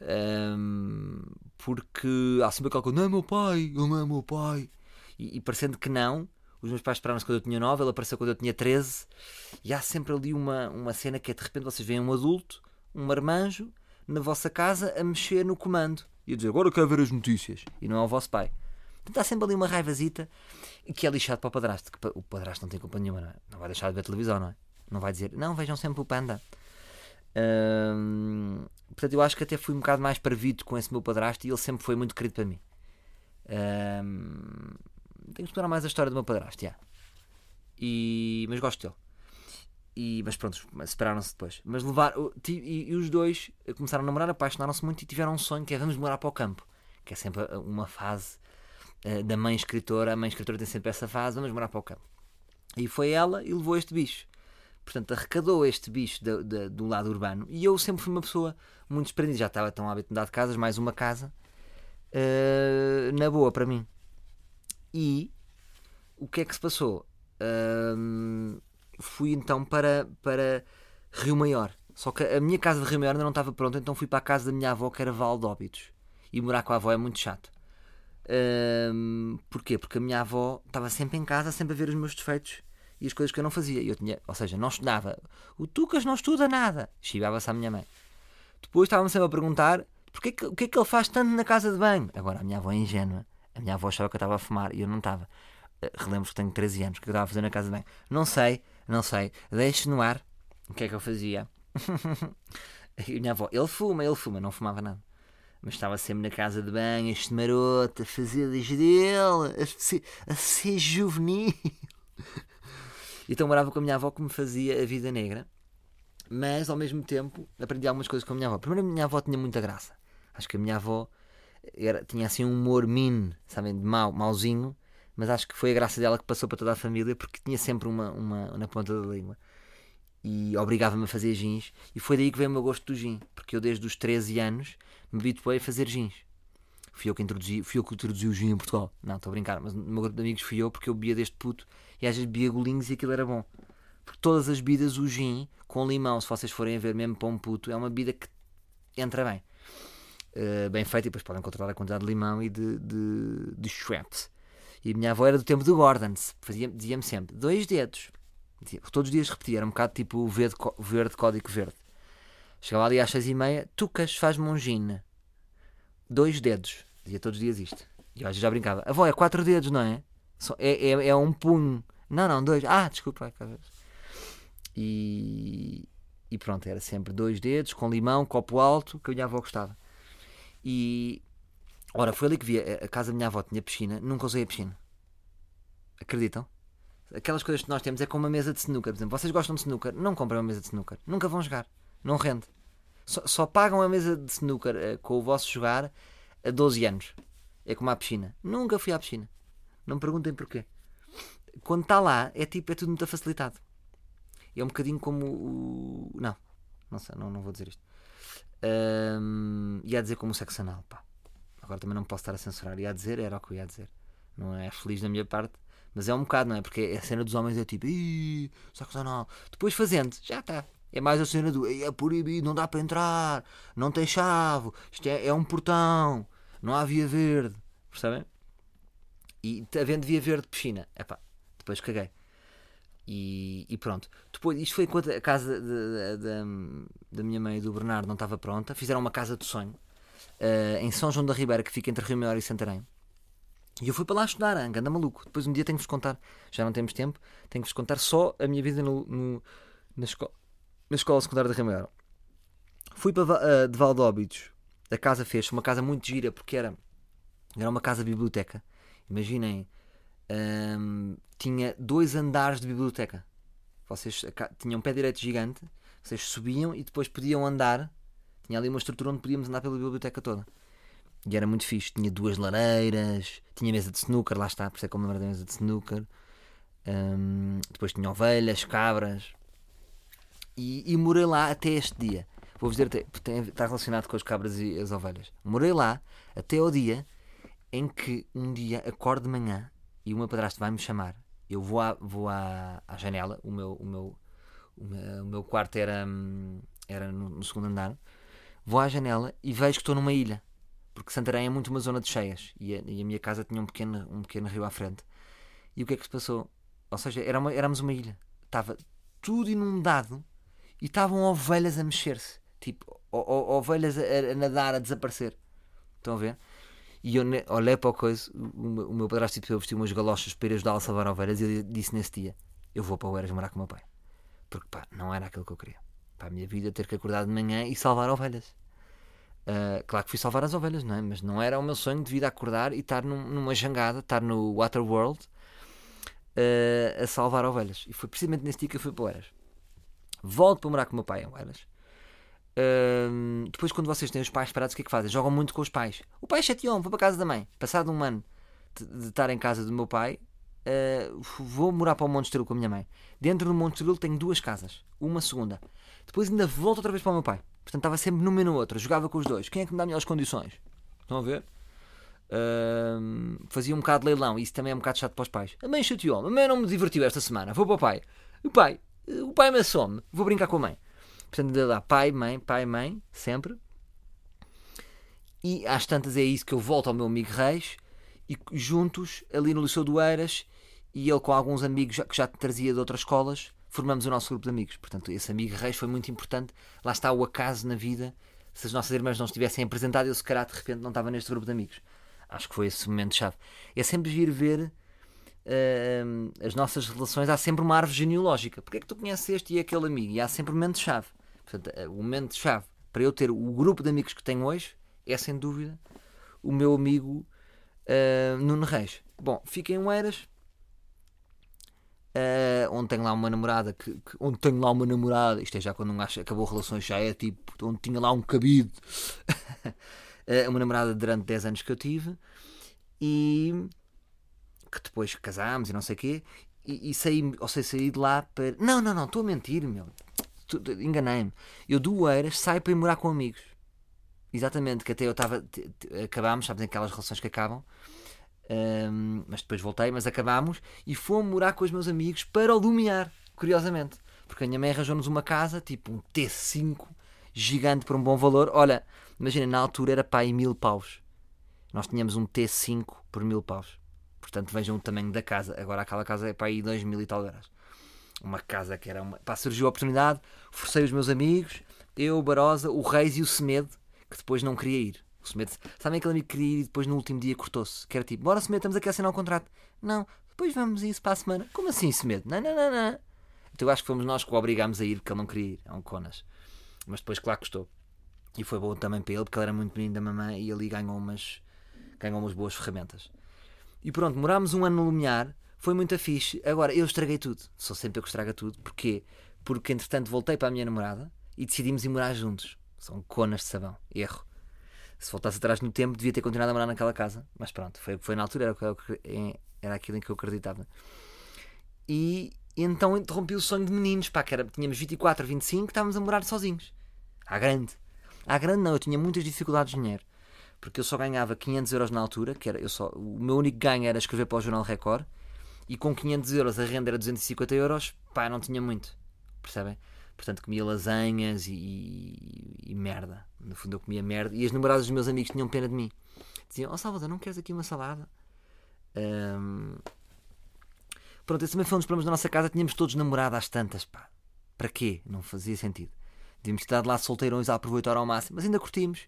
Uh, porque há sempre aquela coisa, não é meu pai, ele não é meu pai. E, e parecendo que não, os meus pais esperaram-se quando eu tinha 9, ele apareceu quando eu tinha 13. E há sempre ali uma, uma cena que é de repente vocês veem um adulto, um marmanjo, na vossa casa a mexer no comando e dizer agora quero ver as notícias. E não é o vosso pai. Portanto, há sempre ali uma raivazita que é lixado para o padrasto. Que o padrasto não tem culpa nenhuma, não, é? não vai deixar de ver televisão, não é? Não vai dizer, não, vejam sempre o panda. Hum, portanto, eu acho que até fui um bocado mais parvido com esse meu padrasto e ele sempre foi muito querido para mim. Hum, tenho que explorar mais a história do meu padrasto, yeah. e, mas gosto dele. E, mas pronto, separaram-se depois. Mas levar, e, e os dois começaram a namorar, apaixonaram-se muito e tiveram um sonho que é vamos morar para o campo. Que é sempre uma fase eh, da mãe escritora. A mãe escritora tem sempre essa fase, vamos morar para o campo. E foi ela e levou este bicho. Portanto, arrecadou este bicho da- da- do lado urbano. E eu sempre fui uma pessoa muito desprendida. Já estava tão hábito de mudar de casas, mais uma casa. eh, na boa para mim. E o que é que se passou? Ahm, fui então para, para Rio Maior. Só que a minha casa de Rio Maior ainda não estava pronta, então fui para a casa da minha avó, que era Val de Óbidos. E morar com a avó é muito chato. Ahm, porquê? Porque a minha avó estava sempre em casa, sempre a ver os meus defeitos e as coisas que eu não fazia. Eu tinha, ou seja, não estudava. O Tucas não estuda nada. Chibava-se à minha mãe. Depois estava-me sempre a perguntar porque que, o que é que ele faz tanto na casa de banho. Agora, a minha avó é ingênua. A minha avó achava que eu estava a fumar e eu não estava. Eh, Relembro que tenho 13 anos. O é que eu estava a fazer na casa de banho? Não sei, não sei. Deixe no ar. O que é que eu fazia? e minha avó, ele fuma, ele fuma. Não fumava nada. Mas estava sempre na casa de banho, este maroto, a fazer das dele, a ser, a ser juvenil. então morava com a minha avó que me fazia a vida negra mas ao mesmo tempo aprendi algumas coisas com a minha avó. Primeiro, a minha avó tinha muita graça. Acho que a minha avó era, tinha assim um humor mean, sabem, de mau, mauzinho, mas acho que foi a graça dela que passou para toda a família porque tinha sempre uma, uma na ponta da língua. E obrigava-me a fazer gins. E foi daí que veio o meu gosto do gin, porque eu desde os 13 anos me habituei a fazer gins. Fui eu que introduzi, fui eu que introduzi o gin em Portugal. Não, estou a brincar, mas no meu grupo de amigos fui eu porque eu bebia deste puto e às vezes bebia golinhos e aquilo era bom. Porque todas as bebidas, o gin com limão, se vocês forem a ver mesmo para um puto, é uma bebida que entra bem. Uh, bem feita, e depois podem controlar a quantidade de limão e de, de, de Schweppes. E a minha avó era do tempo do Gordons, dizia-me sempre: dois dedos. Todos os dias repetia, era um bocado tipo o verde, verde código verde. Chegava ali às seis e meia: Tucas, faz-me um gin. Dois dedos. Dizia todos os dias isto. E vezes já brincava: Avó, é quatro dedos, não é? É, é, é um punho. Não, não, dois. Ah, desculpa. é E, e pronto, era sempre dois dedos, com limão, copo alto, que a minha avó gostava. E ora, foi ali que vi a, casa da minha avó tinha piscina, nunca usei a piscina. Acreditam? Aquelas coisas que nós temos é como uma mesa de snooker. Por exemplo, vocês gostam de snooker, não comprem uma mesa de snooker, nunca vão jogar, não rende. Só, só pagam a mesa de snooker eh, com o vosso jogar a 12 anos. É como a piscina. Nunca fui à piscina. Não me perguntem porquê. Quando está lá, é tipo, é tudo muito facilitado. É um bocadinho como o. Não, não sei, não, não vou dizer isto. Ahm, ia dizer como o sexo anal, pá. Agora também não posso estar a censurar. Ia dizer, era o que eu ia dizer. Não é feliz da minha parte, mas é um bocado, não é? Porque a cena dos homens é tipo, "Ih, sexo anal. Depois fazendo, já está. É mais a cena do, "Ei, é proibido, não dá para entrar, não tem chave, isto é, é um portão, não há via verde. Percebem? E havendo via verde de piscina, epá, depois caguei. E, e pronto. Depois, isto foi enquanto a casa da minha mãe e do Bernardo não estava pronta. Fizeram uma casa de sonho eh, em São João da Ribeira, que fica entre Rio Maior e Santarém. E eu fui para lá estudar, anga, anda maluco. Depois um dia tenho que vos contar, já não temos tempo, tenho que vos contar só a minha vida no, no- na, esco- na escola secundária de Rio Maior. Fui para eh, de Valdóbidos. A casa fez uma casa muito gira porque era, era uma casa biblioteca. Imaginem, hum, tinha dois andares de biblioteca. Vocês tinham um pé direito gigante, vocês subiam e depois podiam andar. Tinha ali uma estrutura onde podíamos andar pela biblioteca toda. E era muito fixe. Tinha duas lareiras, tinha mesa de snooker, lá está, por isso é que eu da mesa de snooker. Hum, depois tinha ovelhas, cabras. E, e morei lá até este dia. Vou-vos dizer, tem- está relacionado com as cabras e as ovelhas. Morei lá até ao dia em que um dia acordo de manhã e o meu padrasto vai-me chamar. Eu vou, à, vou à, à janela, o meu, o, meu, o, meu, o meu quarto era, hum, era no, no segundo andar. Vou à janela e vejo que estou numa ilha. Porque Santarém é muito uma zona de cheias e a, e a minha casa tinha um pequeno, um pequeno rio à frente. E o que é que se passou? Ou seja, era uma- éramos uma ilha. Estava tudo inundado e estavam ovelhas a mexer-se. Tipo, o- o- ovelhas a, a nadar, a desaparecer. Estão a ver? E eu olhei para o coisa, o, o meu padrasto tipo, vestiu umas galochas para ir ajudá-lo a salvar ovelhas e ele disse nesse dia: Eu vou para o Eras morar com o meu pai. Porque pá, não era aquilo que eu queria. Para a minha vida, ter que acordar de manhã e salvar ovelhas. Ah, claro que fui salvar as ovelhas, não é? Mas não era o meu sonho de vida acordar e estar num- numa jangada, estar no Waterworld ah, a salvar ovelhas. E foi precisamente nesse dia que eu fui para o Eras. Volto para morar com o meu pai em Oeiras. Ahm, depois, quando vocês têm os pais parados, o que é que fazem? Jogam muito com os pais. O pai chateou-me, vou para casa da mãe. Passado um ano de, estar em casa do meu pai, ah, vou morar para o Monte Estrelo com a minha mãe. Dentro do Monte Estrelo tenho duas casas, uma segunda. Depois ainda volto outra vez para o meu pai. Portanto, estava sempre numa e no outro, jogava com os dois. Quem é que me dá melhores condições? Estão a ver? Fazia um bocado de leilão, isso também é um bocado chato para os pais. A mãe chateou-me, a mãe não me divertiu esta semana, vou para o pai. O pai, o pai me assome, vou brincar com a mãe. Portanto, ainda dá pai, mãe, pai, mãe, sempre. E às tantas é isso que eu volto ao meu amigo Reis e juntos, ali no Liceu do Eiras, e ele com alguns amigos que já trazia de outras escolas, formamos o nosso grupo de amigos. Portanto, esse amigo Reis foi muito importante. Lá está o acaso na vida. Se as nossas irmãs não estivessem apresentado, eu se calhar de repente não estava neste grupo de amigos. Acho que foi esse momento-chave. É sempre vir ver hum, as nossas relações. Há sempre uma árvore genealógica. Porque é que tu conheces este e aquele amigo? E há sempre um momento-chave. Portanto, eh, o momento-chave para eu ter o grupo de amigos que tenho hoje é sem dúvida o meu amigo uh, Nuno Reis. Bom, fiquem em Oeiras, uh, onde tenho lá uma namorada que, que- onde tenho lá uma namorada, isto é já quando um gajo acabou relações, já é tipo onde tinha lá um cabido. Uh, uma namorada durante 10 anos que eu tive e que depois casámos e não sei o quê. E, e saí, ou seja, saí de lá para. Não, não, não, estou a mentir, meu. Enganei-me. Eu do Oeiras saio para ir morar com amigos. Exatamente, que até eu estava. Acabámos, sabes, aquelas relações que acabam. Ahm, mas depois voltei, mas acabámos e fomos morar com os meus amigos para o Lumiar, curiosamente. Porque a minha mãe arranjou-nos uma casa, tipo um T5 gigante por um bom valor. Olha, imagina, na altura era aí mil paus. Nós tínhamos um T5 por mil paus. Portanto, vejam o tamanho da casa. Agora aquela casa é para aí dois mil e tal euros. Uma casa que era uma. Pá, surgiu a oportunidade, forcei os meus amigos, eu, o Barosa, o Reis e o Semedo, que depois não queria ir. O sabem aquele amigo que queria ir e depois no último dia cortou-se? Que era tipo, bora Semedo, estamos aqui a assinar um contrato. Não, depois vamos isso para a semana. Como assim, Semedo? Não, não, não, não. Então eu acho que fomos nós que o obrigámos a ir porque ele não queria ir. É um conas. Mas depois, claro, gostou. E foi bom também para ele porque ele era muito menino da mamãe e ali ganhou umas, ganhou umas boas ferramentas. E pronto, morámos um ano no Lumiar, foi muito fixe. Agora, eu estraguei tudo. Sou sempre eu que estraga tudo. Porquê? Porque entretanto voltei para a minha namorada e decidimos ir morar juntos. São conas de sabão. Erro. Se voltasse atrás no tempo, devia ter continuado a morar naquela casa. Mas pronto, foi foi na altura, era, era aquilo em que eu acreditava. E então interrompi o sonho de meninos. Pá, que era, tínhamos 24, 25, estávamos a morar sozinhos. À grande. À grande não, eu tinha muitas dificuldades de dinheiro porque eu só ganhava 500 euros na altura, que era eu só, o meu único ganho era escrever para o Jornal Record, e com 500 euros a renda era 250 euros, pá, não tinha muito, percebem? Portanto, comia lasanhas e, e- e merda. No fundo, eu comia merda. E as namoradas dos meus amigos tinham pena de mim. Diziam: Ó Salvador, não queres aqui uma salada? Ahm, Pronto, esse também foi um dos problemas da nossa casa. Tínhamos todos namorado às tantas, pá. Para quê? Não fazia sentido. Devíamos estar lá solteirões a aproveitar ao máximo, mas ainda curtimos.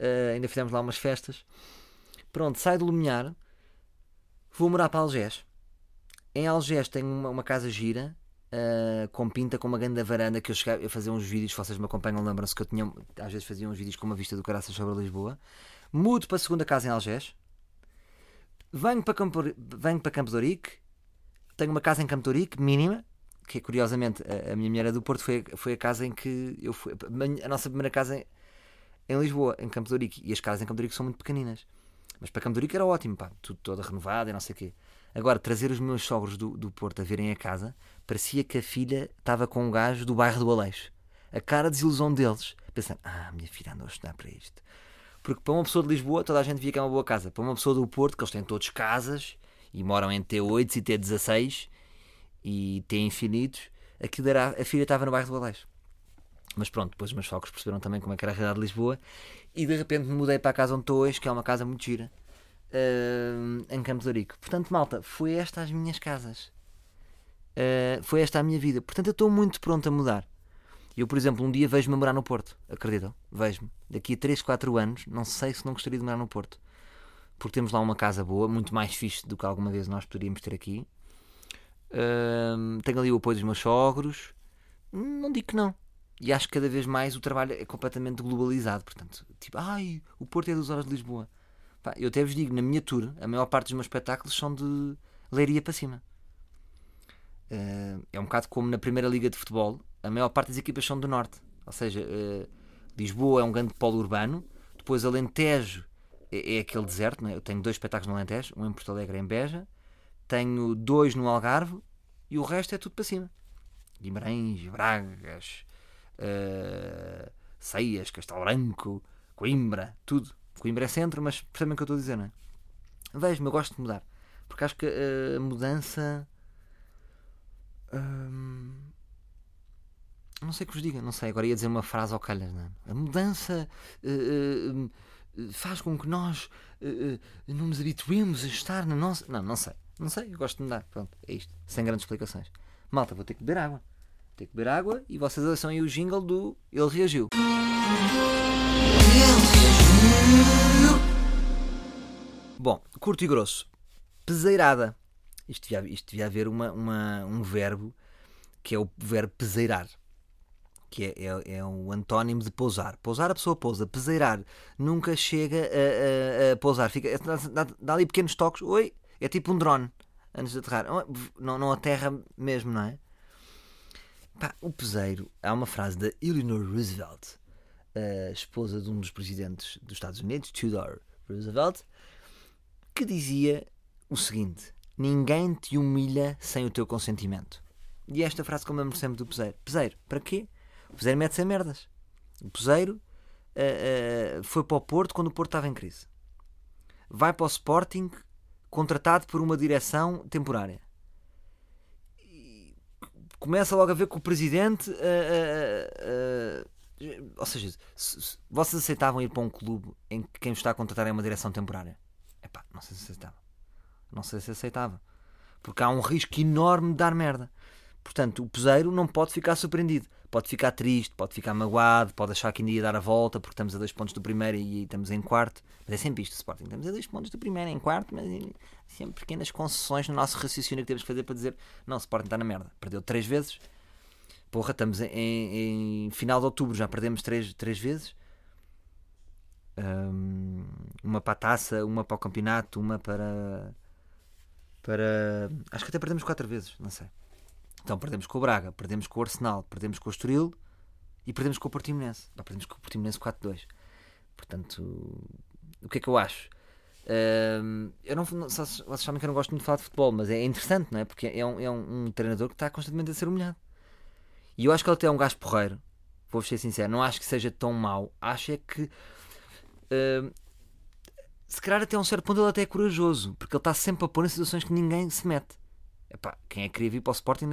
Uh, ainda fizemos lá umas festas. Pronto, saio do Lumiar, vou morar para Algés. Em Algés tenho uma, uma casa gira, uh, com pinta, com uma grande varanda, que eu chegava a fazer uns vídeos, vocês me acompanham, lembram-se que eu tinha, às vezes fazia uns vídeos com uma vista do caraças sobre Lisboa. Mudo para a segunda casa em Algés. Venho para Campo, venho para Campo de Ourique. Tenho uma casa em Campo de Ourique, mínima, que curiosamente a, a minha mulher é do Porto, foi, foi a casa em que eu fui, a nossa primeira casa em, em Lisboa, em Campo de Ourique. E as casas em Campo de Ourique são muito pequeninas. Mas para Campo de Ourique era ótimo, pá, tudo toda renovada e não sei o quê. Agora, trazer os meus sogros do, do Porto a verem a casa, parecia que a filha estava com um gajo do bairro do Aleixo. A cara de desilusão deles, pensando, ah, minha filha andou a estudar para isto. Porque para uma pessoa de Lisboa, toda a gente via que é uma boa casa. Para uma pessoa do Porto, que eles têm todos casas e moram em T8 e T16 e T infinitos, aquilo era, a filha estava no bairro do Aleixo. Mas pronto, depois os meus sogros perceberam também como é que era a realidade de Lisboa e de repente me mudei para a casa onde estou hoje, que é uma casa muito gira, uh, em Campos Ourique. Portanto, malta, foi esta as minhas casas. Uh, foi esta a minha vida. Portanto, eu estou muito pronto a mudar. Eu, por exemplo, um dia vejo-me morar no Porto. Acreditam? Vejo-me. Daqui a 3, 4 anos, não sei se não gostaria de morar no Porto. Porque temos lá uma casa boa, muito mais fixe do que alguma vez nós poderíamos ter aqui. Uh, tenho ali o apoio dos meus sogros. Não digo que não. E acho que cada vez mais o trabalho é completamente globalizado. Portanto, tipo, ai, o Porto é 2 horas de Lisboa. Pá, eu até vos digo, na minha tour, a maior parte dos meus espetáculos são de Leiria para cima. Uh, é um bocado como na primeira liga de futebol. a maior parte das equipas são do norte. Ou seja, eh, Lisboa é um grande polo urbano, depois Alentejo é, é aquele deserto. Né? Eu tenho dois espetáculos no Alentejo, um em Porto Alegre e em Beja, tenho dois no Algarve e o resto é tudo para cima. Guimarães, Bragas, Ceias, Castelo Branco, Coimbra, tudo. Coimbra é centro, mas percebem o que eu estou a dizer, não é? Vejo-me, eu gosto de mudar. Porque acho que a mudança. Hum, não sei que vos diga, não sei. Agora ia dizer uma frase ao calhas, não é? A mudança uh, uh, faz com que nós uh, não nos habituemos a estar na nossa. Não, não sei. Não sei, eu gosto de mudar. Pronto, é isto. Sem grandes explicações. Malta, vou ter que beber água. Vou ter que beber água e vocês ouçam aí o jingle do Ele Reagiu. Bom, curto e grosso. Peseirada. Isto devia, isto devia haver uma, uma, um verbo que é o verbo peseirar. Que é, é, é o antónimo de pousar. Pousar a pessoa pousa. Peseirar nunca chega a, a, a pousar. Fica, dá, dá, ali pequenos toques. Oi, é tipo um drone antes de aterrar. Não, não aterra mesmo, não é? Pá, o peseiro. Há uma frase da Eleanor Roosevelt, esposa de um dos presidentes dos Estados Unidos, Theodore Roosevelt, que dizia o seguinte: Ninguém te humilha sem o teu consentimento. E esta frase como lembro sempre do peseiro. Peseiro, para quê? O peseiro mete sem merdas. O peseiro uh, uh, foi para o Porto quando o Porto estava em crise. Vai para o Sporting contratado por uma direção temporária. E começa logo a ver que o presidente. Uh, ou seja, se, se, vocês aceitavam ir para um clube em que quem está a contratar é uma direção temporária? Epá, não sei se aceitava. Não sei se aceitava. Porque há um risco enorme de dar merda. Portanto, o peseiro não pode ficar surpreendido. Pode ficar triste, pode ficar magoado, pode achar que ainda ia dar a volta porque estamos a dois pontos do primeiro e estamos em quarto. Mas é sempre isto, Sporting. Estamos a dois pontos do primeiro em quarto, mas sempre pequenas concessões no nosso raciocínio que temos que fazer para dizer: não, Sporting está na merda. Perdeu três vezes. Porra, estamos em, em final de outubro, já perdemos três, três vezes. Um, uma para a taça, uma para o campeonato, uma para para. Acho que até perdemos quatro vezes, não sei. Então perdemos com o Braga, perdemos com o Arsenal, perdemos com o Estoril e perdemos com o Portimonense. Não, perdemos com o Portimonense 4-2. Portanto, o que é que eu acho? Uh, eu não, vocês sabem que eu não gosto muito de falar de futebol, mas é interessante, não é? Porque é um, é um, um treinador que está constantemente a ser humilhado. E eu acho que ele até é um gajo porreiro. Vou ser sincero, não acho que seja tão mau. Acho é que se calhar até um certo ponto ele até é corajoso, porque ele está sempre a pôr em situações que ninguém se mete. Epá, quem é que queria vir para o Sporting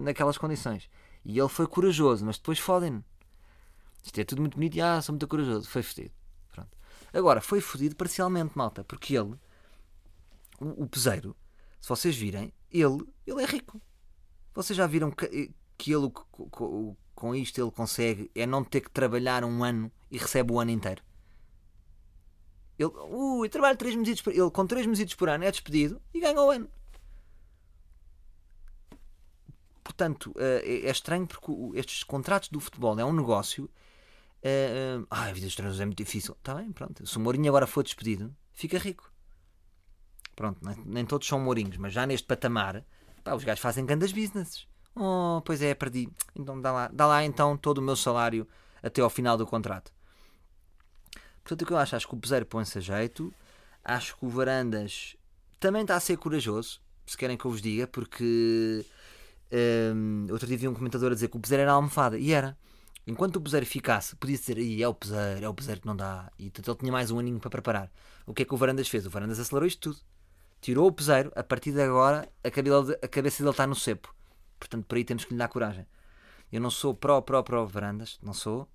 naquelas condições? E ele foi corajoso, mas depois fodem-no. Isto é tudo muito bonito e ah, sou muito corajoso. Foi fodido. Pronto. Agora, foi fodido parcialmente, malta, porque ele, o, o peseiro, se vocês virem, ele, ele é rico. Vocês já viram que, que ele, com, com isto, ele consegue é não ter que trabalhar um ano e recebe o ano inteiro. Ele, ui, trabalha 3 meses por Ele, com 3 meses por ano, é despedido e ganha o ano. Portanto, eh, é estranho porque estes contratos do futebol é um negócio. Uh, ah, a vida dos treinadores é muito difícil. Está bem, pronto. Se o Mourinho agora for despedido, fica rico. Pronto, nem todos são Mourinhos, mas já neste patamar, pá, os gajos fazem grandes businesses. Oh, pois é, perdi. Então dá lá, dá lá então todo o meu salário até ao final do contrato. Portanto, o que eu acho? Acho que o Peseiro põe-se a jeito. Acho que o Varandas também está a ser corajoso, se querem que eu vos diga, porque um, outro dia vi um comentador a dizer que o Peseiro era almofada. E era. Enquanto o Peseiro ficasse, podia dizer, é o Peseiro, é o Peseiro que não dá. E ele tinha mais um aninho para preparar. O que é que o Varandas fez? O Varandas acelerou isto tudo. Tirou o Peseiro, a partir de agora a cabeça dele está no cepo. Portanto, por aí temos que lhe dar coragem. Eu não sou pró, pró, pró Varandas, não sou.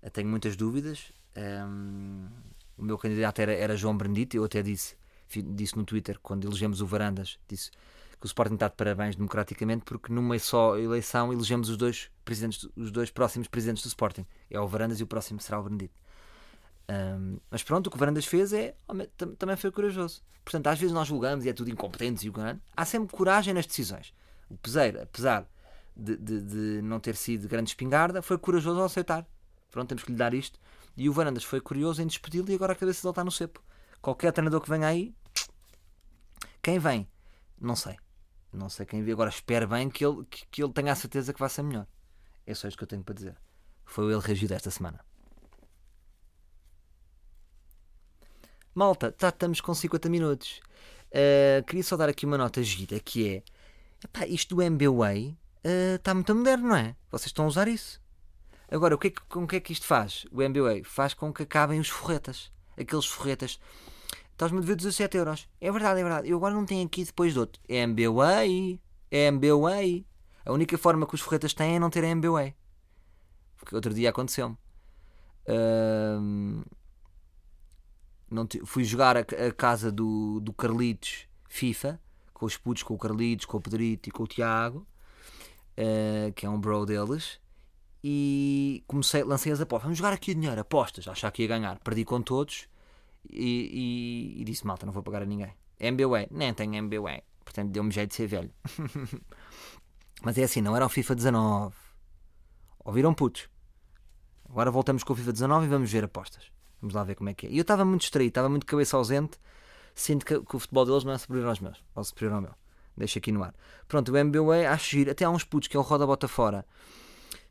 Eu tenho muitas dúvidas. Um, o meu candidato era, era João Benedito, eu até disse, disse no Twitter, quando elegemos o Varandas, disse que o Sporting está de parabéns democraticamente porque numa só eleição elegemos os dois presidentes, os dois próximos presidentes do Sporting. É o Varandas e o próximo será o Benedito. Um, mas pronto, o que o Varandas fez é também foi corajoso. Portanto, às vezes nós julgamos e é tudo incompetente e o grande. Há sempre coragem nas decisões. O Peseiro, apesar de, de, de, não ter sido grande espingarda, foi corajoso ao aceitar. Pronto, temos que lhe dar isto. E o Varandas foi curioso em despedi-lo e agora a cabeça dele está no cepo. Qualquer treinador que venha aí, quem vem? Não sei. Não sei quem vem. Agora espero bem que ele, que, que ele tenha a certeza que vai ser melhor. É só isto que eu tenho para dizer. Foi o ele reagido esta semana. Malta, já estamos com 50 minutos. Uh, queria só dar aqui uma nota gira que é epá, isto do MBWay uh, está muito moderno, não é? Vocês estão a usar isso. Agora, o que é que, com que é que isto faz? O MBWay faz com que acabem os forretas. Aqueles forretas. Estás-me a dever 17 euros. É verdade, é verdade. Eu agora não tenho aqui depois de outro. É MBWay. É MBWay. A única forma que os forretas têm é não ter MBWay. Porque outro dia aconteceu-me. Uh, não fui jogar a, a, casa do, do Carlitos FIFA, com os putos, com o Carlitos, com o Pedrito e com o Tiago, uh, que é um bro deles. E comecei, lancei as apostas. Vamos jogar aqui o dinheiro, apostas, achar que ia ganhar. Perdi com todos e, e, e disse: Malta, não vou pagar a ninguém. MBWay, nem tenho MBWay. Portanto, deu-me jeito de ser velho. Mas é assim, não era o FIFA 19. Ouviram putos? Agora voltamos com o FIFA 19 e vamos ver apostas. Vamos lá ver como é que é. E eu estava muito distraído, estava muito cabeça ausente. Sinto que, que, o futebol deles não é superior aos meus, ou superior ao meu. Deixa aqui no ar. Pronto, o MBA acho giro. Até há uns putos que é o Roda Bota Fora.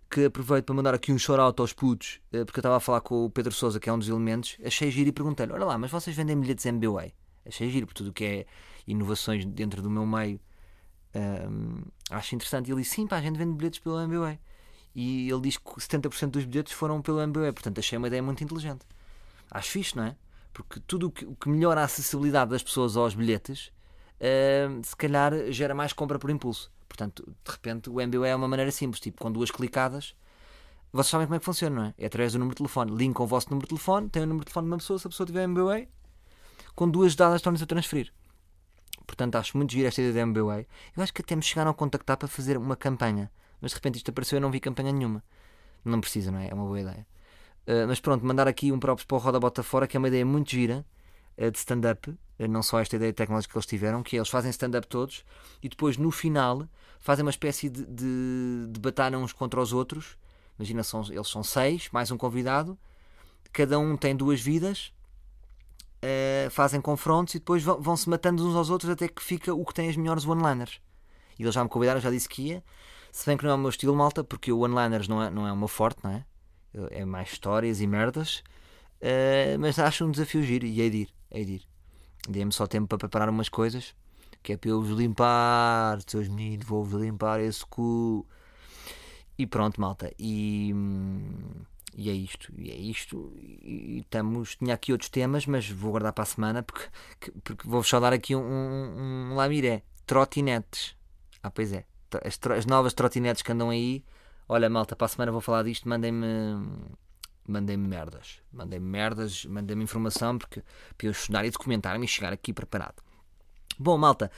Que aproveito para mandar aqui um shout-out aos putos, eh, porque eu estava a falar com o Pedro Souza, que é um dos elementos. Achei giro e perguntei-lhe: Olha lá, mas vocês vendem bilhetes MBA? Achei giro, por tudo o que é inovações dentro do meu meio. Um, acho interessante. E ele disse: Sim, pá, a gente vende bilhetes pelo MBA. E ele diz que 70% dos bilhetes foram pelo MBA. Portanto, achei uma ideia muito inteligente. Acho fixe, não é? Porque tudo o que, o que melhora a acessibilidade das pessoas aos bilhetes, uh, se calhar gera mais compra por impulso. Portanto, de repente, o MBA é uma maneira simples, tipo, com duas clicadas, vocês sabem como é que funciona, não é? É através do número de telefone. Linkam o vosso número de telefone, tem o número de telefone de uma pessoa, se a pessoa tiver MBA, com duas dadas estão-nos a transferir. Portanto, acho muito giro esta ideia de MBA. Eu acho que até me chegaram a contactar para fazer uma campanha, mas de repente isto apareceu e eu não vi campanha nenhuma. Não precisa, não é? É uma boa ideia. Uh, mas pronto, mandar aqui um próprio para o Roda Bota Fora, que é uma ideia muito gira de stand-up, uh, não só esta ideia tecnológica que eles tiveram, que é, eles fazem stand-up todos e depois no final fazem uma espécie de, de, de batalha uns contra os outros. Imagina, são, eles são seis, mais um convidado, cada um tem duas vidas, fazem confrontos e depois vão, vão, se matando uns aos outros até que fica o que tem as melhores one-liners. E eles já me convidaram, já disse que ia. Se bem que não é o meu estilo, malta, porque o one-liners não é, não é o meu forte, não é? é mais histórias e merdas, uh, mas acho um desafio giro e é de ir, é de ir. Dê-me só tempo para preparar umas coisas, que é para eu vos limpar, seus meninos, vou-vos limpar esse cu. E pronto, malta. E, e é isto. E é isto. E estamos. Tinha aqui outros temas, mas vou guardar para a semana porque, porque vou-vos só dar aqui um, um, um lamiré. Trotinetes. Ah, pois é. As, as novas trotinetes que andam aí Olha, malta, para a semana vou falar disto, mandem-me mandem-me merdas. Mandem-me merdas, mandem-me informação porque, para eu estudar e documentar-me e chegar aqui preparado. Bom, malta,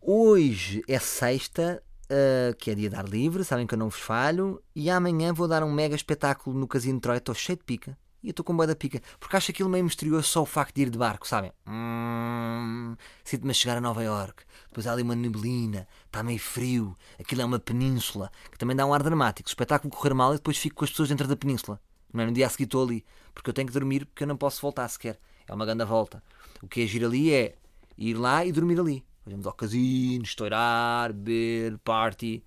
hoje é sexta, uh, que é dia de ar livre, sabem que eu não vos falho, e amanhã vou dar um mega espetáculo no Casino de Troia, estou cheio de pica. E eu estou com boa da pica, porque acho aquilo meio misterioso só o facto de ir de barco, sabem? Hum, Sinto-me a chegar a Nova York, depois há ali uma neblina, está meio frio, aquilo é uma península, que também dá um ar dramático. O espetáculo correr mal e depois fico com as pessoas dentro da península. É? No dia a seguir estou ali, porque eu tenho que dormir porque eu não posso voltar sequer. É uma grande volta. O que é agir ali é ir lá e dormir ali. Vamos ao casino, estourar, beber, party.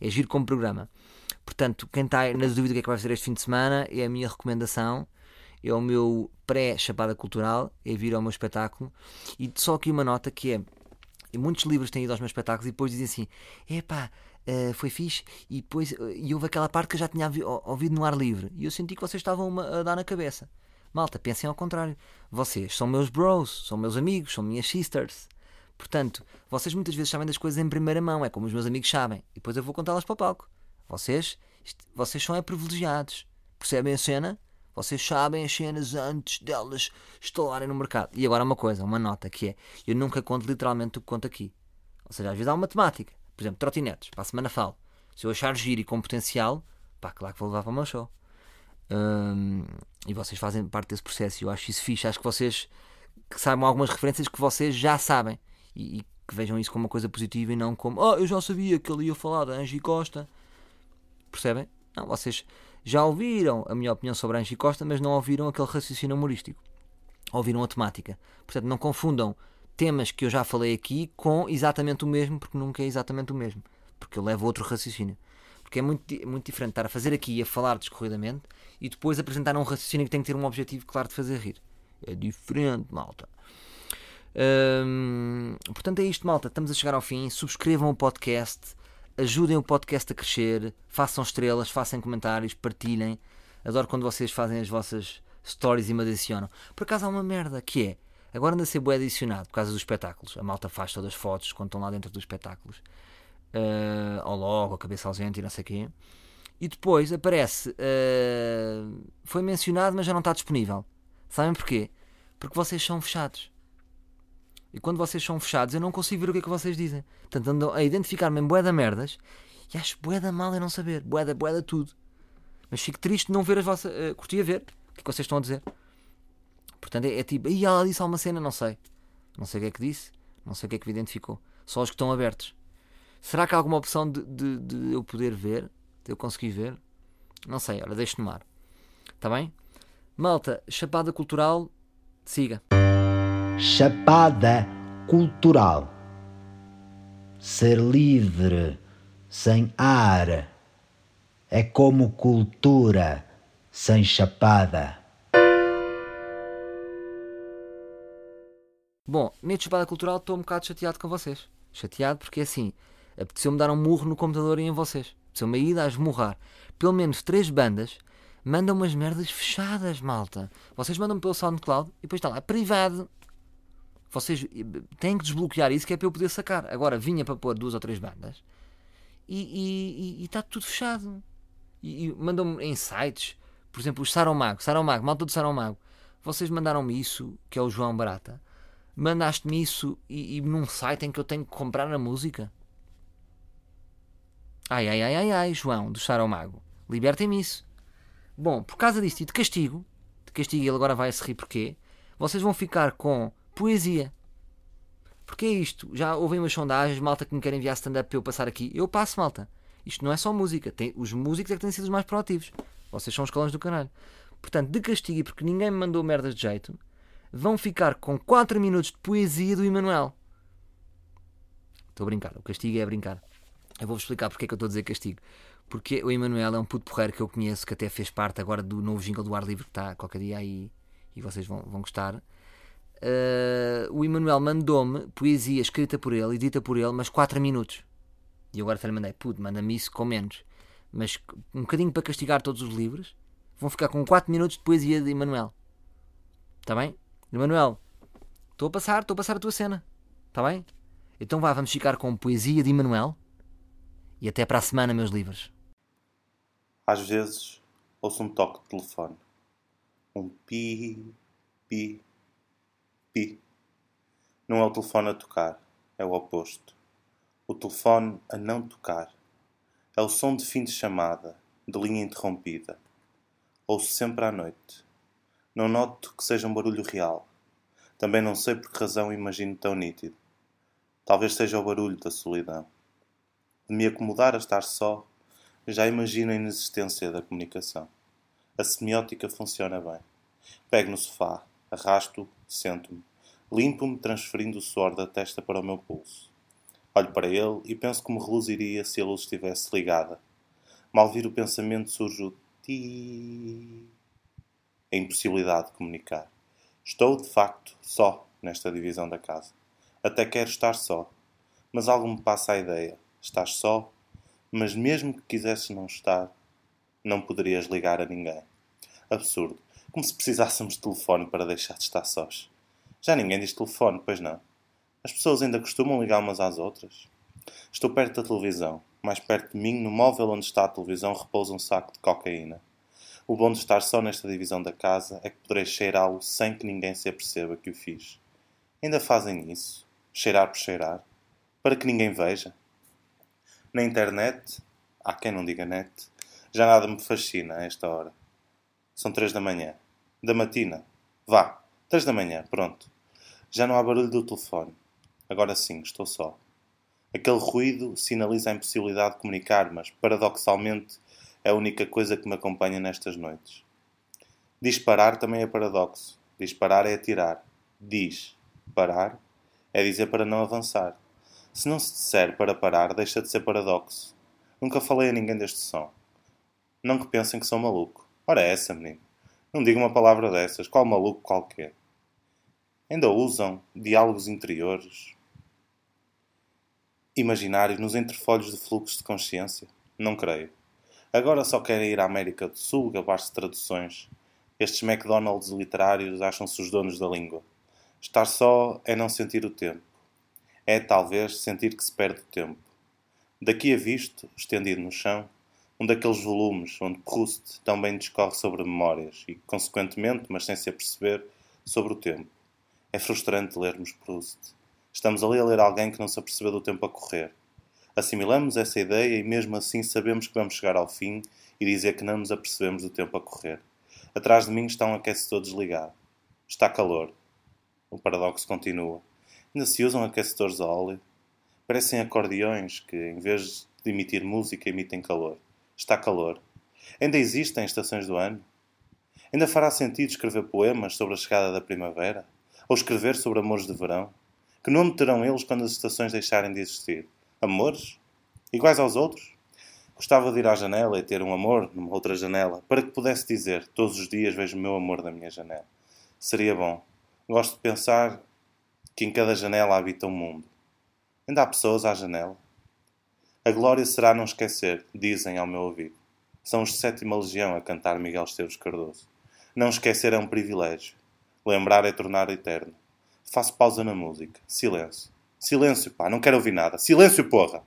É giro como programa. Portanto, quem está na dúvida do que é que vai fazer este fim de semana, é a minha recomendação é o meu pré-chapada cultural, é vir ao meu espetáculo. E só aqui uma nota que é: muitos livros têm ido aos meus espetáculos e depois dizem assim: epá, uh, foi fixe. E depois uh, e houve aquela parte que eu já tinha ouvido no ar livre. E eu senti que vocês estavam a dar na cabeça. Malta, pensem ao contrário. Vocês são meus bros, são meus amigos, são minhas sisters. Portanto, vocês muitas vezes sabem das coisas em primeira mão, é como os meus amigos sabem. E depois eu vou contá-las para o palco. Vocês, isto, vocês são é privilegiados. Percebem a cena? Vocês sabem as cenas antes delas estalarem no mercado. E agora uma coisa, uma nota que é: eu nunca conto literalmente o que conto aqui. Ou seja, às vezes há uma temática. Por exemplo, trotinetes. Para a semana falo. Se eu achar giro e com potencial, pá, claro que vou levar para o meu show. Hum, e vocês fazem parte desse processo. E eu acho isso fixe. Acho que vocês que saibam algumas referências que vocês já sabem. E, e que vejam isso como uma coisa positiva e não como, oh, eu já sabia que ele ia falar da Angie Costa. Percebem? Não, vocês já ouviram a minha opinião sobre Angie Costa, mas não ouviram aquele raciocínio humorístico. Ouviram a temática. Portanto, não confundam temas que eu já falei aqui com exatamente o mesmo, porque nunca é exatamente o mesmo. Porque eu levo outro raciocínio. Porque é muito, muito diferente estar a fazer aqui e a falar descorridamente e depois apresentar um raciocínio que tem que ter um objetivo claro de fazer rir. É diferente, malta. Hum, portanto, é isto, malta. Estamos a chegar ao fim. Subscrevam o podcast, ajudem o podcast a crescer, façam estrelas, façam comentários, partilhem. Adoro quando vocês fazem as vossas stories e me adicionam. Por acaso há uma merda que é. Agora anda a ser bem adicionado por causa dos espetáculos. A malta faz todas as fotos quando estão lá dentro dos espetáculos. Uh, ao logo, a cabeça ausente e não sei o quê. E depois aparece. uh, foi mencionado, mas já não está disponível. Sabem porquê? Porque vocês são fechados. E quando vocês são fechados, eu não consigo ver o que é que vocês dizem. Portanto, a identificar-me em bué da merdas e acho bué da mal eu não saber. Bué da, bué da tudo. Mas fico triste de não ver as vossas. Uh, curtia ver o que é que vocês estão a dizer. Portanto, é, é tipo, e ela disse alguma cena, não sei. Não sei o que é que disse, não sei o que é que identificou. Só os que estão abertos. Será que há alguma opção de, de, de eu poder ver? De eu conseguir ver? Não sei, olha, deixe no ar. Está bem? Malta, Chapada Cultural, siga. Chapada cultural. Ser livre, sem ar, é como cultura sem chapada. Bom, neste Chapada Cultural estou um bocado chateado com vocês. Chateado porque assim, apeteceu-me dar um murro no computador e em vocês. Apeteceu-me ir a esmurrar. Pelo menos três bandas mandam umas merdas fechadas, malta. Vocês mandam pelo SoundCloud e depois está lá, privado. Vocês têm que desbloquear isso que é para eu poder sacar. Agora vinha para pôr duas ou três bandas e está tudo fechado. E, e mandam-me em sites, por exemplo, os Saromago, Saromago, malta do Saromago. Vocês mandaram-me isso, que é o João Barata. Mandaste-me isso e, e num site em que eu tenho que comprar a música. Ai, ai, ai, ai, ai, João, do Saromago. Libertem-me isso. Bom, por causa disto e de castigo, de castigo ele agora vai se rir porquê, vocês vão ficar com poesia. Porque é isto. Já houve umas sondagens, malta que me querem enviar stand-up para eu passar aqui. Eu passo, malta. Isto não é só música. Tem, os músicos é que têm sido os mais proativos. Vocês são os calões do canalho. Portanto, de castigo e porque ninguém me mandou merdas de jeito, vão ficar com 4 minutos de poesia do Emanuel. Estou a brincar. O castigo é brincar. Eu vou-vos explicar porque é que eu estou a dizer castigo. Porque o Emanuel é um puto porreiro que eu conheço, que até fez parte agora do novo jingle do ar livre que está qualquer dia aí e vocês vão, vão gostar. Uh, o Emanuel mandou-me poesia escrita por ele e dita por ele, mas 4 minutos. E agora até lhe mandei, puto, manda-me isso com menos. Mas um bocadinho para castigar todos os livros, vão ficar com 4 minutos de poesia de Emanuel. Está bem? Emanuel, estou a passar, estou a passar a tua cena. Está bem? Então vá, vamos ficar com poesia de Emanuel. E até para a semana, meus livros. Às vezes ouço um toque de telefone. Um pi, pi, pi. Não é o telefone a tocar, é o oposto. O telefone a não tocar. É o som de fim de chamada, de linha interrompida. Ouço sempre à noite. Não noto que seja um barulho real. Também não sei por que razão imagino tão nítido. Talvez seja o barulho da solidão. De me acomodar a estar só, já imagino a inexistência da comunicação. A semiótica funciona bem. Pego no sofá, arrasto, sento-me, limpo-me transferindo o suor da testa para o meu pulso. Olho para ele e penso como reluziria se a luz estivesse ligada. Mal vir o pensamento surge o ti. A impossibilidade de comunicar. Estou, de facto, só nesta divisão da casa. Até quero estar só. Mas algo me passa a ideia. Estás só, mas mesmo que quisesses não estar, não poderias ligar a ninguém. Absurdo. Como se precisássemos de telefone para deixar de estar sós. Já ninguém diz telefone, pois não? As pessoas ainda costumam ligar umas às outras? Estou perto da televisão. Mais perto de mim, no móvel onde está a televisão, repousa um saco de cocaína. O bom de estar só nesta divisão da casa é que poderei cheirá-lo sem que ninguém se aperceba que o fiz. Ainda fazem isso? Cheirar por cheirar? Para que ninguém veja? Na internet, há quem não diga net, já nada me fascina a esta hora. São três da manhã. Da matina. Vá, três da manhã, pronto. Já não há barulho do telefone. Agora sim, estou só. Aquele ruído sinaliza a impossibilidade de comunicar, mas, paradoxalmente, a única coisa que me acompanha nestas noites. Disparar também é paradoxo. Disparar é atirar. Diz parar é dizer para não avançar. Se não se disser para parar, deixa de ser paradoxo. Nunca falei a ninguém deste som. Não que pensem que sou maluco. Ora é essa, menino. Não diga uma palavra dessas. Qual maluco qualquer. Ainda usam diálogos interiores, imaginários nos entrefolhos de fluxo de consciência? Não creio. Agora só querem ir à América do Sul gabar-se traduções. Estes McDonald's literários acham-se os donos da língua. Estar só é não sentir o tempo. É, talvez, sentir que se perde o tempo. Daqui a visto, estendido no chão, um daqueles volumes onde Proust também discorre sobre memórias e, consequentemente, mas sem se aperceber, sobre o tempo. É frustrante lermos Proust. Estamos ali a ler alguém que não se apercebeu do tempo a correr. Assimilamos essa ideia e mesmo assim sabemos que vamos chegar ao fim e dizer que não nos apercebemos do tempo a correr. Atrás de mim está um aquecedor desligado. Está calor. O paradoxo continua. Ainda se usam aquecedores a óleo? Parecem acordeões que, em vez de emitir música, emitem calor. Está calor. Ainda existem estações do ano? Ainda fará sentido escrever poemas sobre a chegada da primavera? Ou escrever sobre amores de verão? Que nome terão eles quando as estações deixarem de existir? Amores? Iguais aos outros? Gostava de ir à janela e ter um amor numa outra janela, para que pudesse dizer todos os dias vejo o meu amor na minha janela. Seria bom. Gosto de pensar que em cada janela habita um mundo. Ainda há pessoas à janela? A glória será não esquecer, dizem ao meu ouvido. São os de sétima legião a cantar Miguel Esteves Cardoso. Não esquecer é um privilégio. Lembrar é tornar eterno. Faço pausa na música. Silêncio. Silêncio, pá, não quero ouvir nada. Silêncio, porra!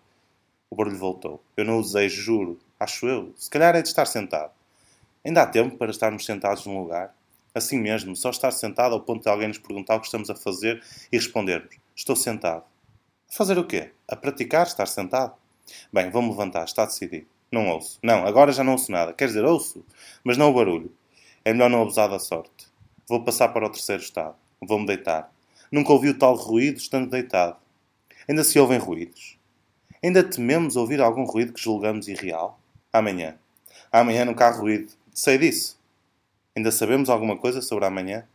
O barulho voltou. Eu não usei, juro. Acho eu. Se calhar é de estar sentado. Ainda há tempo para estarmos sentados num lugar? Assim mesmo, só estar sentado ao ponto de alguém nos perguntar o que estamos a fazer e respondermos: Estou sentado. A fazer o quê? A praticar estar sentado? Bem, vou-me levantar, está decidido. Não ouço. Não, agora já não ouço nada. Quer dizer, ouço, mas não o barulho. É melhor não abusar da sorte. Vou passar para o terceiro estado. Vou-me deitar. Nunca ouvi o tal ruído estando deitado. Ainda se ouvem ruídos. Ainda tememos ouvir algum ruído que julgamos irreal? Amanhã. Amanhã nunca há ruído. Sei disso. Ainda sabemos alguma coisa sobre amanhã?